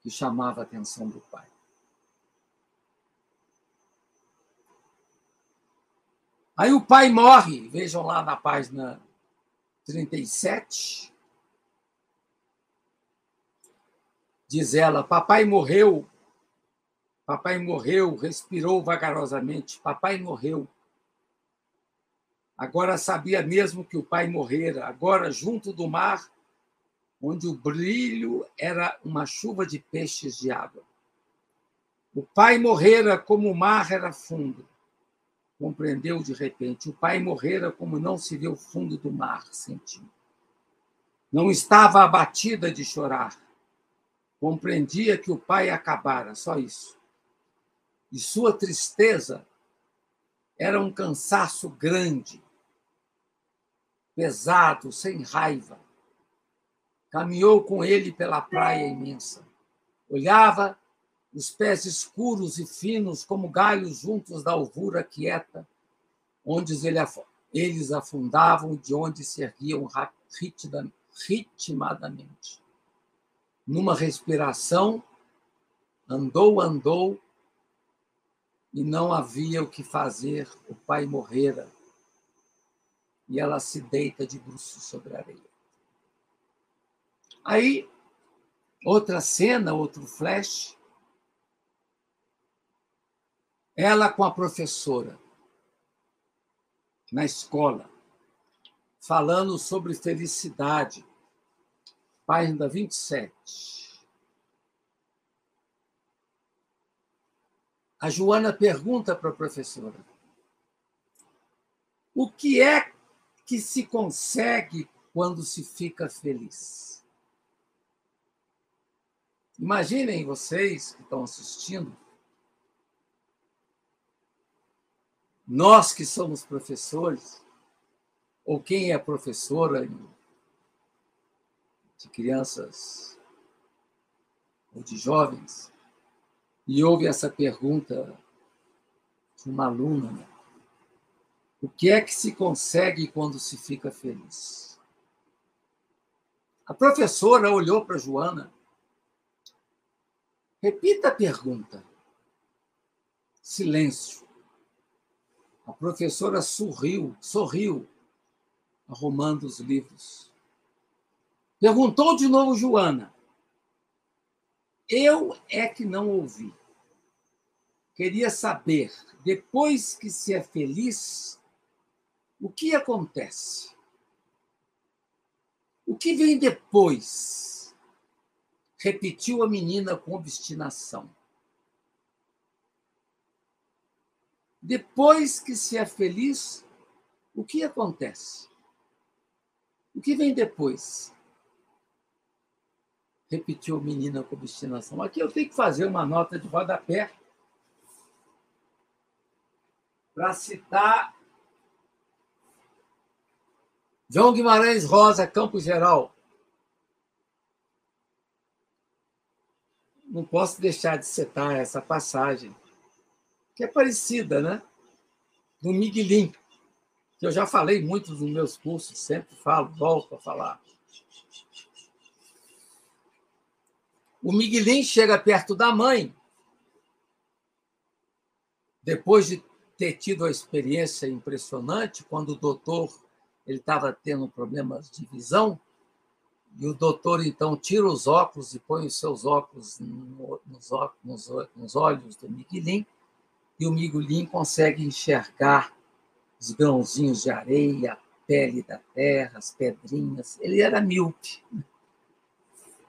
que chamava a atenção do pai. Aí o pai morre, vejam lá na página 37. Diz ela: Papai morreu. Papai morreu, respirou vagarosamente. Papai morreu. Agora sabia mesmo que o pai morrera. Agora, junto do mar, onde o brilho era uma chuva de peixes de água. O pai morrera como o mar era fundo. Compreendeu de repente. O pai morrera como não se vê o fundo do mar, sentiu. Não estava abatida de chorar Compreendia que o pai acabara, só isso. E sua tristeza era um cansaço grande, pesado, sem raiva. Caminhou com ele pela praia imensa. Olhava os pés escuros e finos como galhos juntos da alvura quieta, onde eles afundavam e de onde se erguiam ritmadamente numa respiração, andou, andou, e não havia o que fazer, o pai morrera. E ela se deita de bruços sobre a areia. Aí, outra cena, outro flash. Ela com a professora, na escola, falando sobre felicidade página 27. A Joana pergunta para a professora: o que é que se consegue quando se fica feliz? Imaginem vocês que estão assistindo, nós que somos professores, ou quem é professora de crianças ou de jovens, e houve essa pergunta de uma aluna: né? o que é que se consegue quando se fica feliz? A professora olhou para Joana. Repita a pergunta. Silêncio. A professora sorriu, sorriu, arrumando os livros. Perguntou de novo Joana. Eu é que não ouvi. Queria saber, depois que se é feliz, o que acontece? O que vem depois? repetiu a menina com obstinação. Depois que se é feliz, o que acontece? O que vem depois? Repetiu a menina com obstinação. Aqui eu tenho que fazer uma nota de rodapé para citar João Guimarães Rosa, Campo Geral. Não posso deixar de citar essa passagem, que é parecida, né? Do Miguelim, que eu já falei muito nos meus cursos, sempre falo, volto a falar. O Miguelim chega perto da mãe, depois de ter tido a experiência impressionante, quando o doutor ele estava tendo problemas de visão, e o doutor então tira os óculos e põe os seus óculos nos, óculos, nos olhos do Miguelim, e o Miguelim consegue enxergar os grãozinhos de areia, a pele da terra, as pedrinhas. Ele era míope.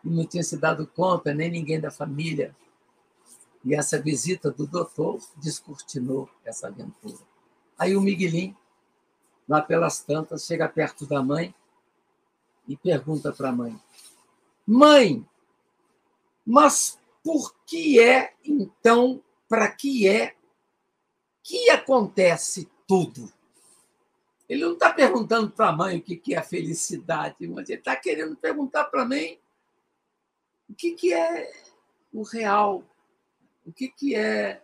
E não tinha se dado conta, nem ninguém da família. E essa visita do doutor descortinou essa aventura. Aí o Miguelim lá pelas tantas, chega perto da mãe e pergunta para a mãe: Mãe, mas por que é, então, para que é que acontece tudo? Ele não está perguntando para a mãe o que é a felicidade, mas ele está querendo perguntar para mãe o que é o real, o que é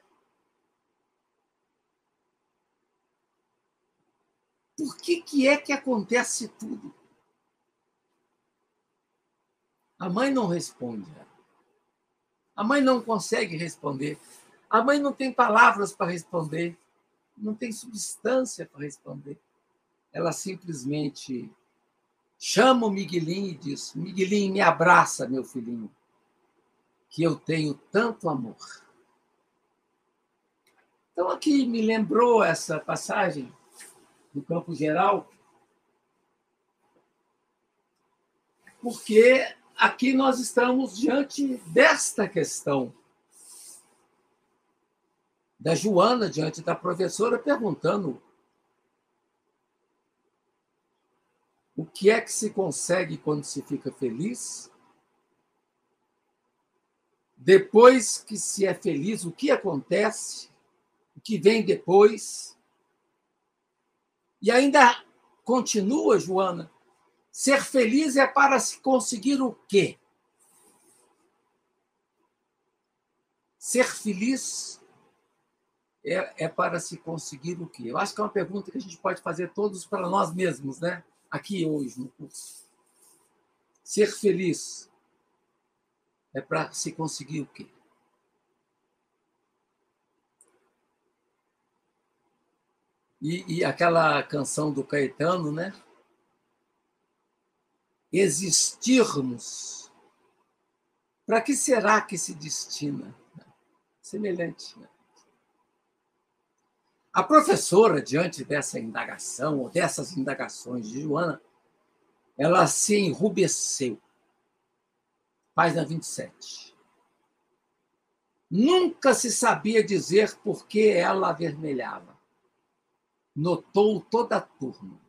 Por que, que é que acontece tudo? A mãe não responde. A mãe não consegue responder. A mãe não tem palavras para responder. Não tem substância para responder. Ela simplesmente chama o Miguelinho e diz: Miguelinho, me abraça, meu filhinho, que eu tenho tanto amor. Então, aqui me lembrou essa passagem do campo geral, porque aqui nós estamos diante desta questão da Joana diante da professora perguntando o que é que se consegue quando se fica feliz? Depois que se é feliz, o que acontece? O que vem depois? E ainda continua, Joana, ser feliz é para se conseguir o quê? Ser feliz é, é para se conseguir o quê? Eu acho que é uma pergunta que a gente pode fazer todos para nós mesmos, né? Aqui hoje no curso. Ser feliz é para se conseguir o quê? E, e aquela canção do Caetano, né? Existirmos. Para que será que se destina? Semelhante. Né? A professora, diante dessa indagação, ou dessas indagações de Joana, ela se enrubesceu. Página 27. Nunca se sabia dizer por que ela avermelhava notou toda a turma.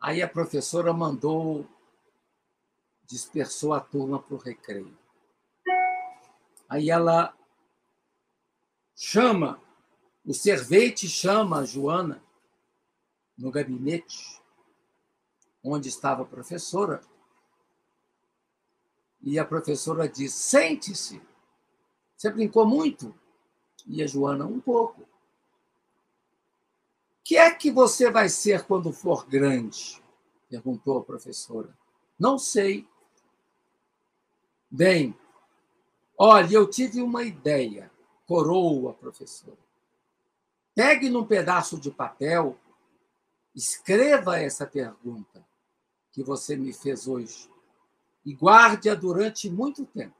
Aí a professora mandou, dispersou a turma para o recreio. Aí ela chama, o servente chama a Joana no gabinete onde estava a professora. E a professora diz: Sente-se. Você brincou muito? E a Joana, um pouco. O que é que você vai ser quando for grande? perguntou a professora. Não sei. Bem, olha, eu tive uma ideia, corou a professora. Pegue num pedaço de papel, escreva essa pergunta que você me fez hoje e guarde-a durante muito tempo.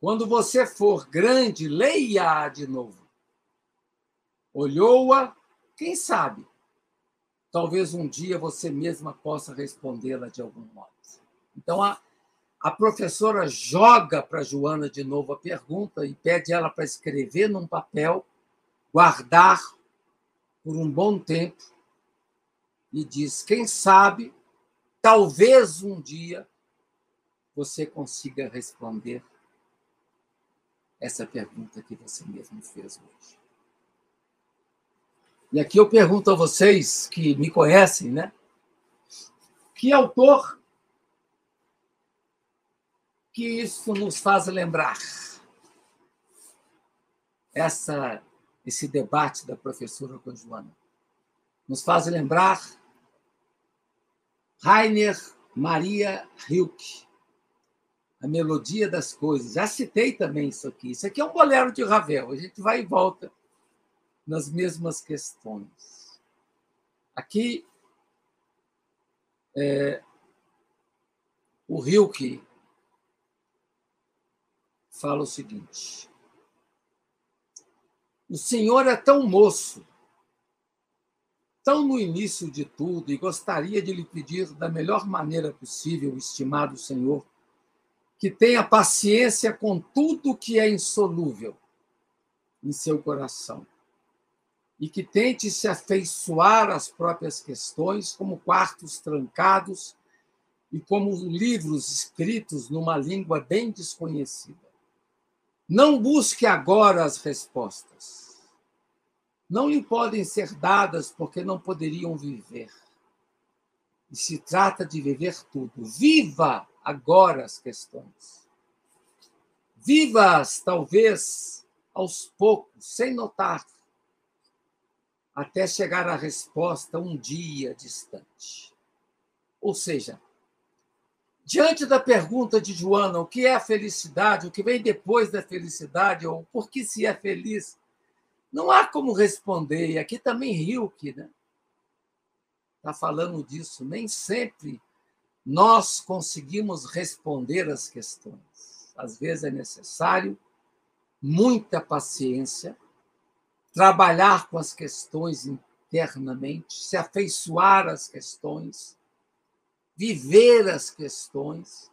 Quando você for grande, leia-a de novo. Olhou-a, quem sabe? talvez um dia você mesma possa respondê-la de algum modo. Então, a, a professora joga para Joana de novo a pergunta e pede ela para escrever num papel, guardar por um bom tempo e diz: quem sabe, talvez um dia você consiga responder essa pergunta que você mesmo fez hoje. E aqui eu pergunto a vocês que me conhecem, né? Que autor que isso nos faz lembrar? Essa, esse debate da professora com Joana nos faz lembrar Rainer Maria Rilke, a melodia das coisas. Já citei também isso aqui. Isso aqui é um bolero de Ravel. A gente vai e volta nas mesmas questões. Aqui, é, o Rilke fala o seguinte: O Senhor é tão moço, tão no início de tudo, e gostaria de lhe pedir da melhor maneira possível, estimado Senhor, que tenha paciência com tudo que é insolúvel em seu coração e que tente se afeiçoar às próprias questões, como quartos trancados e como livros escritos numa língua bem desconhecida. Não busque agora as respostas. Não lhe podem ser dadas porque não poderiam viver. E se trata de viver tudo. Viva agora as questões. Viva-as, talvez, aos poucos, sem notar até chegar à resposta um dia distante. Ou seja, diante da pergunta de Joana, o que é a felicidade, o que vem depois da felicidade, ou por que se é feliz, não há como responder. E aqui também Rilke né? está falando disso. Nem sempre nós conseguimos responder as questões. Às vezes é necessário muita paciência trabalhar com as questões internamente, se afeiçoar às questões, viver as questões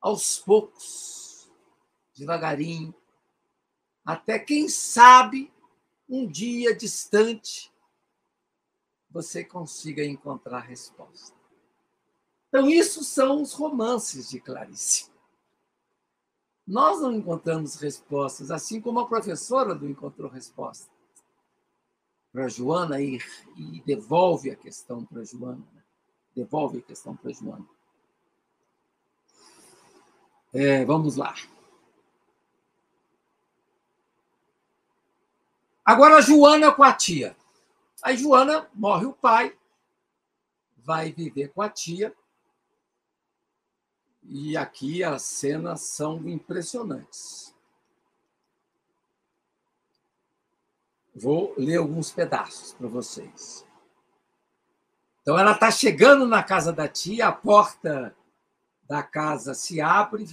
aos poucos, devagarinho, até quem sabe um dia distante você consiga encontrar resposta. Então, isso são os romances de Clarice. Nós não encontramos respostas, assim como a professora não encontrou resposta para Joana e, e devolve a questão para Joana. Devolve a questão para Joana. É, vamos lá. Agora, Joana com a tia. Aí, Joana morre o pai, vai viver com a tia, e aqui as cenas são impressionantes. Vou ler alguns pedaços para vocês. Então, ela está chegando na casa da tia, a porta da casa se abre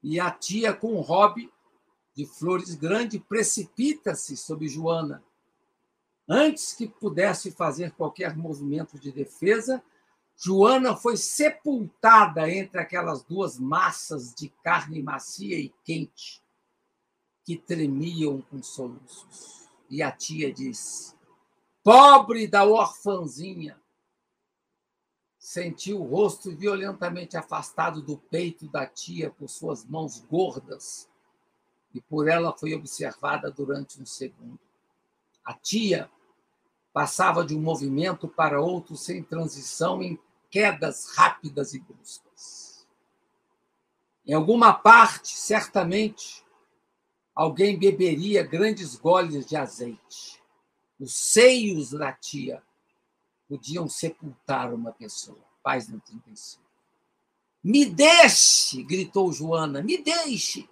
e a tia, com um hobby de flores grande, precipita-se sobre Joana. Antes que pudesse fazer qualquer movimento de defesa, Joana foi sepultada entre aquelas duas massas de carne macia e quente que tremiam com soluços. E a tia disse: Pobre da orfãzinha! Sentiu o rosto violentamente afastado do peito da tia por suas mãos gordas e por ela foi observada durante um segundo. A tia passava de um movimento para outro sem transição em quedas rápidas e bruscas. Em alguma parte, certamente, alguém beberia grandes goles de azeite. Os seios da tia podiam sepultar uma pessoa. No 35. Me deixe! gritou Joana. Me deixe!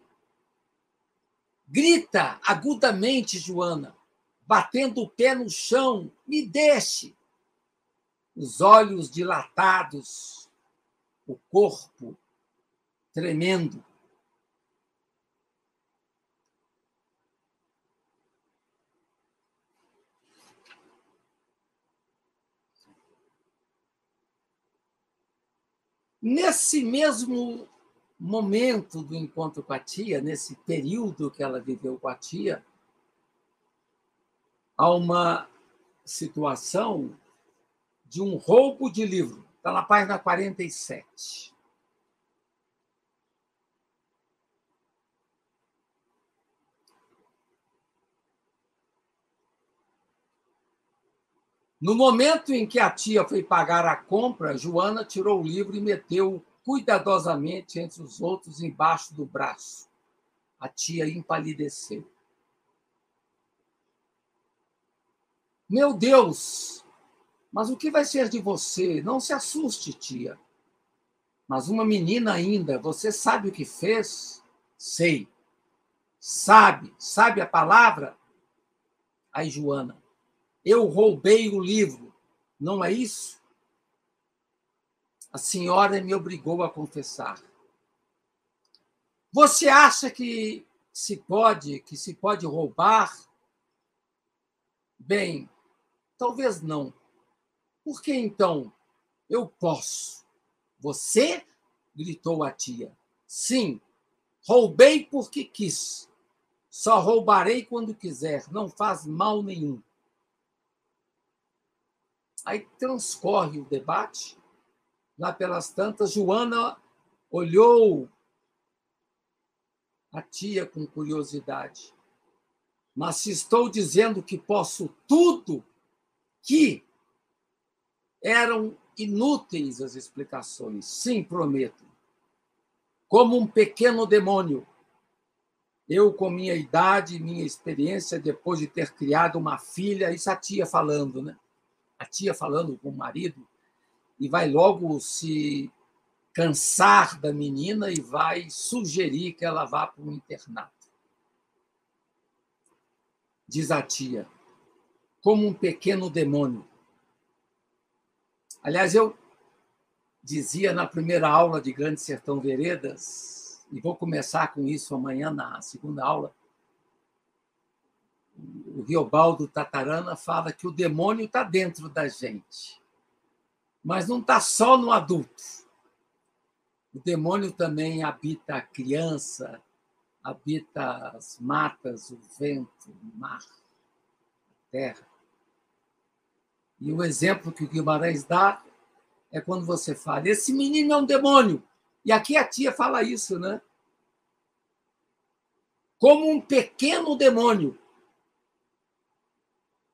Grita agudamente, Joana, batendo o pé no chão. Me deixe! os olhos dilatados, o corpo tremendo. Nesse mesmo momento do encontro com a tia, nesse período que ela viveu com a tia, há uma situação de um roubo de livro. Está na página 47. No momento em que a tia foi pagar a compra, Joana tirou o livro e meteu cuidadosamente entre os outros embaixo do braço. A tia empalideceu. Meu Deus! Mas o que vai ser de você? Não se assuste, tia. Mas uma menina ainda, você sabe o que fez? Sei. Sabe, sabe a palavra? Aí, Joana, eu roubei o livro, não é isso? A senhora me obrigou a confessar. Você acha que se pode, que se pode roubar? Bem, talvez não. Por que então eu posso? Você? gritou a tia. Sim, roubei porque quis. Só roubarei quando quiser, não faz mal nenhum. Aí transcorre o debate. Lá pelas tantas, Joana olhou a tia com curiosidade. Mas se estou dizendo que posso tudo, que eram inúteis as explicações. Sim, prometo. Como um pequeno demônio. Eu, com minha idade minha experiência, depois de ter criado uma filha, isso a tia falando, né? A tia falando com o marido, e vai logo se cansar da menina e vai sugerir que ela vá para um internato. Diz a tia, como um pequeno demônio. Aliás, eu dizia na primeira aula de Grande Sertão Veredas, e vou começar com isso amanhã na segunda aula, o Riobaldo Tatarana fala que o demônio está dentro da gente, mas não está só no adulto. O demônio também habita a criança, habita as matas, o vento, o mar, a terra. E o exemplo que o Guimarães dá é quando você fala: esse menino é um demônio. E aqui a tia fala isso, né? Como um pequeno demônio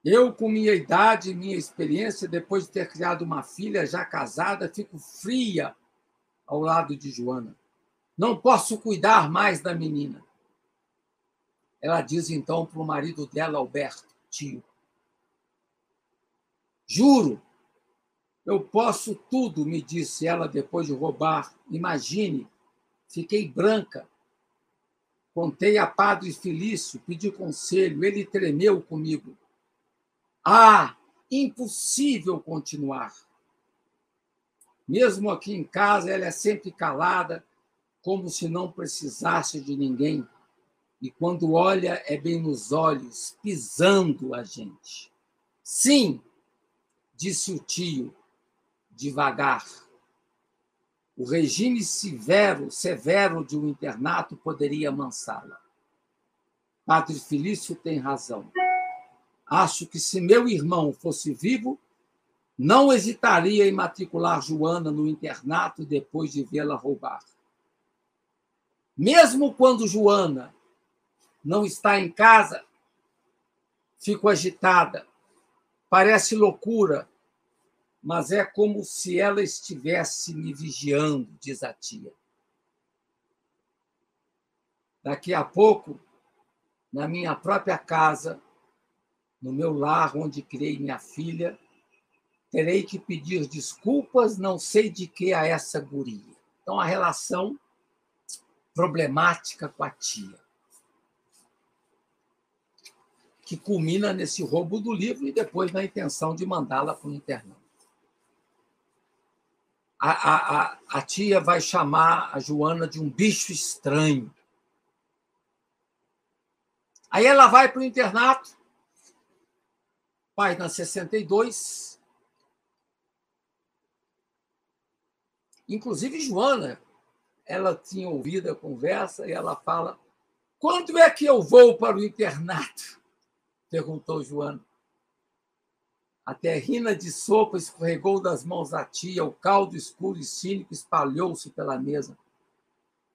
eu, com minha idade minha experiência, depois de ter criado uma filha já casada, fico fria ao lado de Joana. Não posso cuidar mais da menina. Ela diz então para o marido dela, Alberto, tio. Juro, eu posso tudo, me disse ela depois de roubar. Imagine, fiquei branca. Contei a Padre Felício, pedi conselho, ele tremeu comigo. Ah, impossível continuar. Mesmo aqui em casa, ela é sempre calada, como se não precisasse de ninguém. E quando olha, é bem nos olhos, pisando a gente. Sim, disse o tio, devagar. O regime severo, severo de um internato poderia amansá-la. Padre Felício tem razão. Acho que se meu irmão fosse vivo, não hesitaria em matricular Joana no internato depois de vê-la roubar. Mesmo quando Joana não está em casa, fico agitada. Parece loucura, mas é como se ela estivesse me vigiando, diz a tia. Daqui a pouco, na minha própria casa, no meu lar onde criei minha filha, terei que pedir desculpas, não sei de que a essa guria. Então, a relação problemática com a tia, que culmina nesse roubo do livro e depois na intenção de mandá-la para o internato. A, a, a, a tia vai chamar a Joana de um bicho estranho. Aí ela vai para o internato, página 62. inclusive Joana, ela tinha ouvido a conversa e ela fala: Quando é que eu vou para o internato? perguntou Joana. A terrina de sopa escorregou das mãos da tia, o caldo escuro e cínico espalhou-se pela mesa.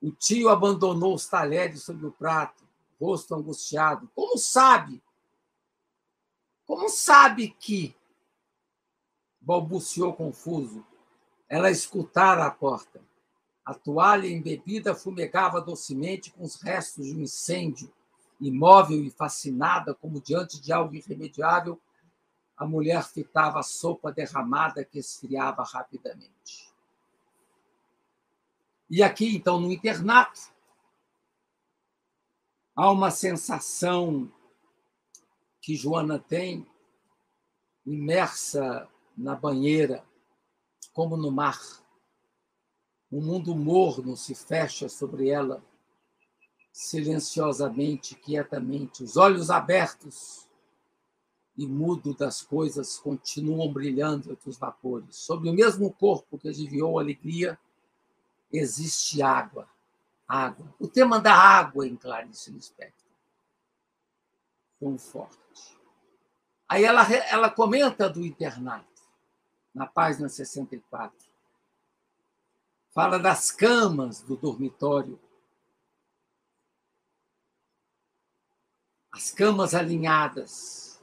O tio abandonou os talheres sobre o prato, rosto angustiado. Como sabe? Como sabe que? balbuciou confuso. Ela escutara a porta. A toalha embebida fumegava docemente com os restos de um incêndio. Imóvel e fascinada, como diante de algo irremediável, a mulher fitava a sopa derramada que esfriava rapidamente. E aqui, então, no internato, há uma sensação que Joana tem, imersa na banheira, como no mar. O mundo morno se fecha sobre ela, silenciosamente, quietamente, os olhos abertos e mudo das coisas continuam brilhando entre os vapores. Sobre o mesmo corpo que adivinhou a alegria, existe água. Água. O tema da água em Clarice Lispector. Tão forte. Aí ela, ela comenta do internato, na página 64. Fala das camas do dormitório. As camas alinhadas.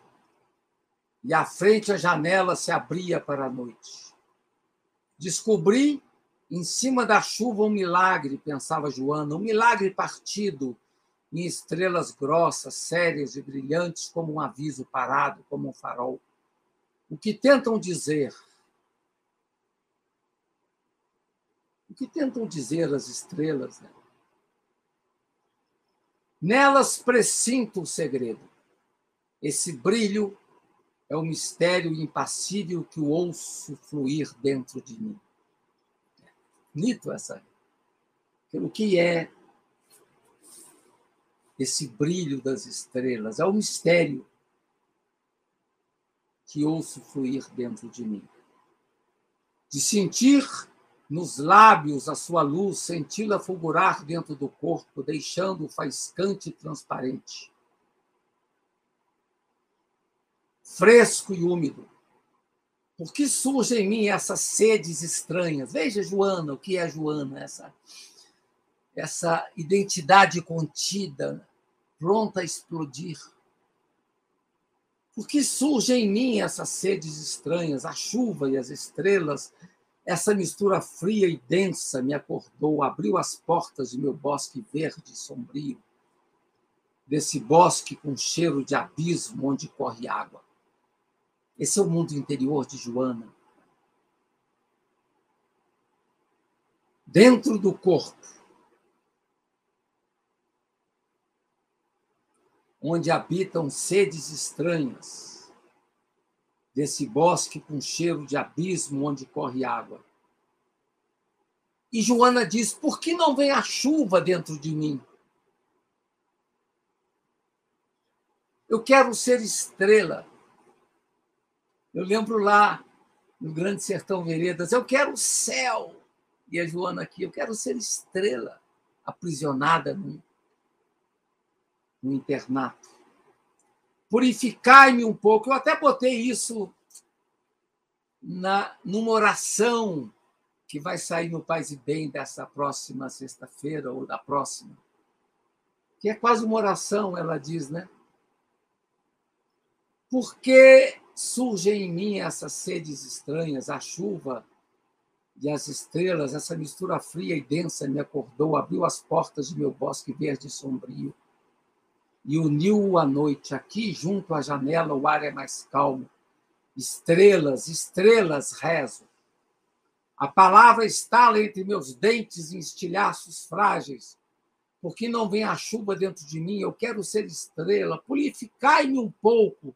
E à frente a janela se abria para a noite. Descobri em cima da chuva, um milagre, pensava Joana, um milagre partido em estrelas grossas, sérias e brilhantes, como um aviso parado, como um farol. O que tentam dizer? O que tentam dizer as estrelas? Né? Nelas presinto o segredo. Esse brilho é o mistério impassível que o ouço fluir dentro de mim bonito essa. O que é esse brilho das estrelas? É o mistério que ouço fluir dentro de mim. De sentir nos lábios a sua luz, senti-la fulgurar dentro do corpo, deixando-o faiscante e transparente. Fresco e úmido, por que surge em mim essas sedes estranhas? Veja, Joana, o que é Joana? Essa, essa identidade contida, pronta a explodir. Por que surgem em mim essas sedes estranhas? A chuva e as estrelas, essa mistura fria e densa me acordou, abriu as portas de meu bosque verde e sombrio, desse bosque com cheiro de abismo onde corre água. Esse é o mundo interior de Joana. Dentro do corpo, onde habitam sedes estranhas, desse bosque com cheiro de abismo onde corre água. E Joana diz: por que não vem a chuva dentro de mim? Eu quero ser estrela. Eu lembro lá no Grande Sertão Veredas, eu quero o céu. E a Joana aqui, eu quero ser estrela, aprisionada no, no internato. Purificai-me um pouco. Eu até botei isso na, numa oração que vai sair no Paz e Bem dessa próxima sexta-feira ou da próxima. Que é quase uma oração, ela diz, né? Porque surgem em mim essas sedes estranhas, a chuva e as estrelas, essa mistura fria e densa me acordou, abriu as portas de meu bosque verde e sombrio e uniu a noite. Aqui, junto à janela, o ar é mais calmo. Estrelas, estrelas, rezo. A palavra estala entre meus dentes em estilhaços frágeis. Porque não vem a chuva dentro de mim, eu quero ser estrela. Purificai-me um pouco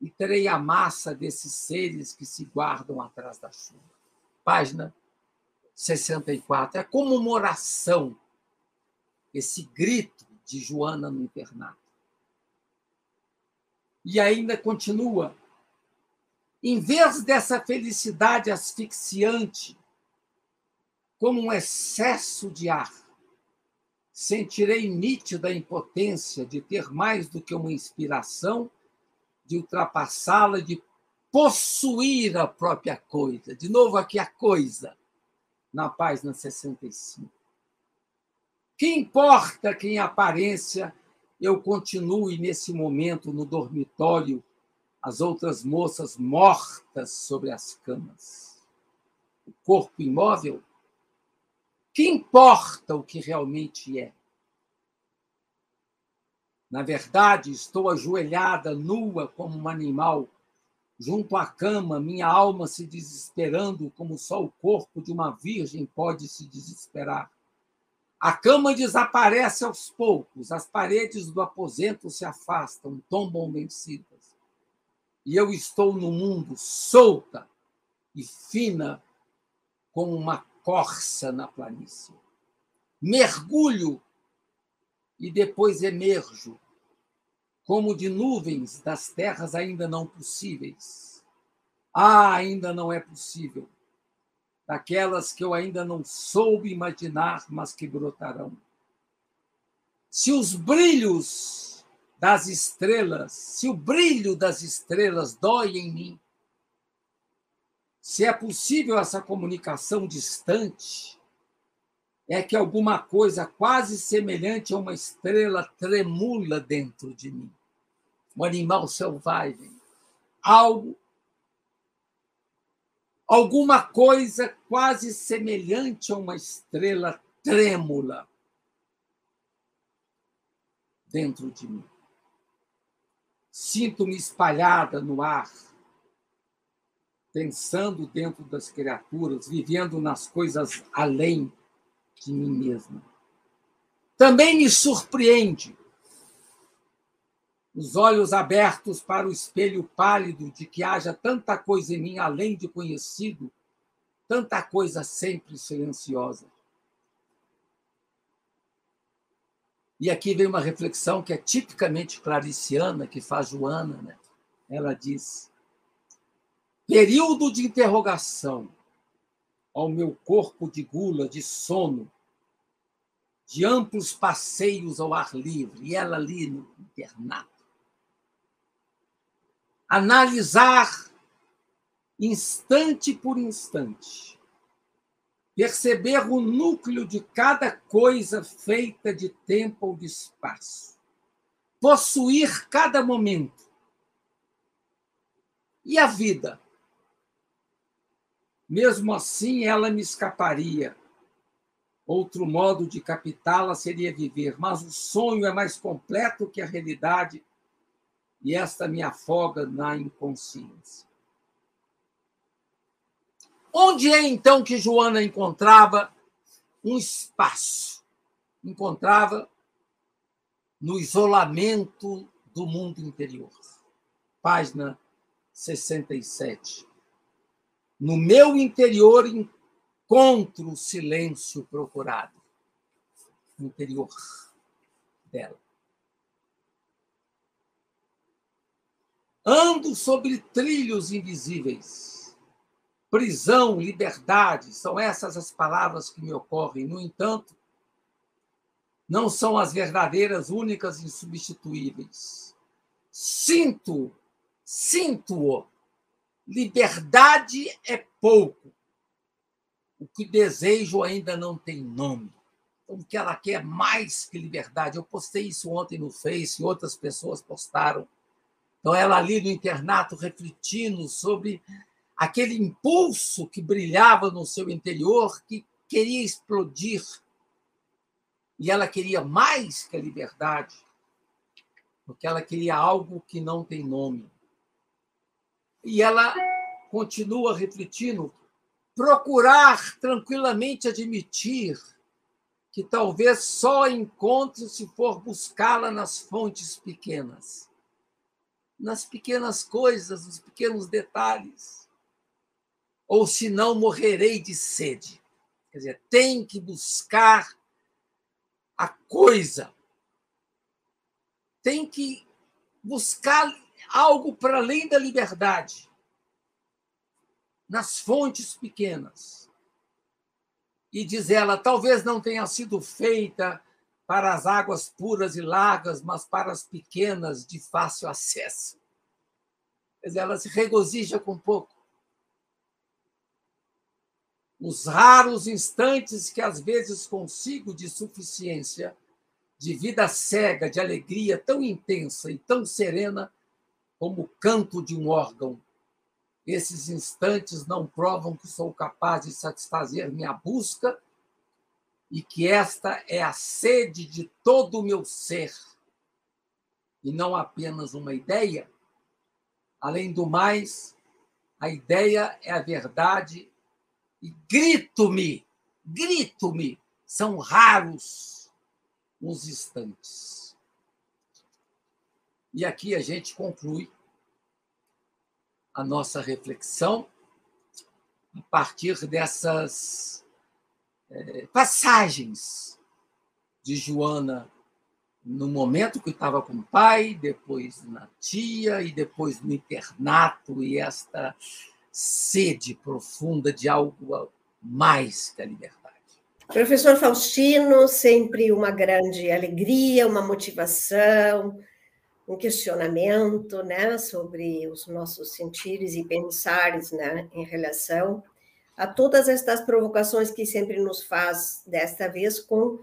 e terei a massa desses seres que se guardam atrás da chuva. Página 64. É como uma oração, esse grito de Joana no internato. E ainda continua. Em vez dessa felicidade asfixiante, como um excesso de ar. Sentirei nítida a impotência de ter mais do que uma inspiração, de ultrapassá-la, de possuir a própria coisa. De novo, aqui a coisa, na página 65. Que importa que, em aparência, eu continue nesse momento no dormitório, as outras moças mortas sobre as camas? O corpo imóvel? Que importa o que realmente é? Na verdade, estou ajoelhada, nua como um animal, junto à cama, minha alma se desesperando, como só o corpo de uma virgem pode se desesperar. A cama desaparece aos poucos, as paredes do aposento se afastam, tombam vencidas. E eu estou no mundo solta e fina como uma corça na planície. Mergulho e depois emerjo como de nuvens das terras ainda não possíveis. Ah, ainda não é possível. Daquelas que eu ainda não soube imaginar, mas que brotarão. Se os brilhos das estrelas, se o brilho das estrelas dói em mim, se é possível essa comunicação distante, é que alguma coisa quase semelhante a uma estrela tremula dentro de mim um animal selvagem, algo, alguma coisa quase semelhante a uma estrela trêmula dentro de mim. Sinto-me espalhada no ar, pensando dentro das criaturas, vivendo nas coisas além de mim mesma. Também me surpreende os olhos abertos para o espelho pálido de que haja tanta coisa em mim além de conhecido, tanta coisa sempre silenciosa. E aqui vem uma reflexão que é tipicamente clariciana, que faz Joana. Né? Ela diz: período de interrogação ao meu corpo de gula, de sono, de amplos passeios ao ar livre, e ela ali no internato analisar instante por instante, perceber o núcleo de cada coisa feita de tempo ou de espaço, possuir cada momento. E a vida? Mesmo assim, ela me escaparia. Outro modo de captá-la seria viver, mas o sonho é mais completo que a realidade e esta me afoga na inconsciência. Onde é então que Joana encontrava um espaço? Encontrava no isolamento do mundo interior. Página 67. No meu interior encontro o silêncio procurado. Interior dela. Ando sobre trilhos invisíveis. Prisão, liberdade, são essas as palavras que me ocorrem. No entanto, não são as verdadeiras, únicas e insubstituíveis. Sinto, sinto-o. Liberdade é pouco. O que desejo ainda não tem nome. Então, o que ela quer mais que liberdade. Eu postei isso ontem no Face, e outras pessoas postaram então, ela ali no internato refletindo sobre aquele impulso que brilhava no seu interior, que queria explodir. E ela queria mais que a liberdade, porque ela queria algo que não tem nome. E ela continua refletindo, procurar tranquilamente admitir que talvez só encontre se for buscá-la nas fontes pequenas nas pequenas coisas, nos pequenos detalhes. Ou senão morrerei de sede. Quer dizer, tem que buscar a coisa. Tem que buscar algo para além da liberdade. Nas fontes pequenas. E diz ela: talvez não tenha sido feita para as águas puras e largas, mas para as pequenas de fácil acesso. Mas ela se regozija com pouco. Os raros instantes que às vezes consigo de suficiência, de vida cega, de alegria tão intensa e tão serena como o canto de um órgão. Esses instantes não provam que sou capaz de satisfazer minha busca e que esta é a sede de todo o meu ser, e não apenas uma ideia. Além do mais, a ideia é a verdade, e grito-me, grito-me, são raros os instantes. E aqui a gente conclui a nossa reflexão a partir dessas passagens de Joana no momento que estava com o pai, depois na tia e depois no internato e esta sede profunda de algo mais que a liberdade. Professor Faustino, sempre uma grande alegria, uma motivação, um questionamento, né, sobre os nossos sentires e pensares, né, em relação a todas estas provocações que sempre nos faz, desta vez, com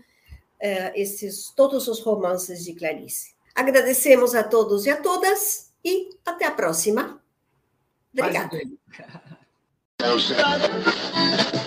eh, esses todos os romances de Clarice. Agradecemos a todos e a todas e até a próxima. Obrigada.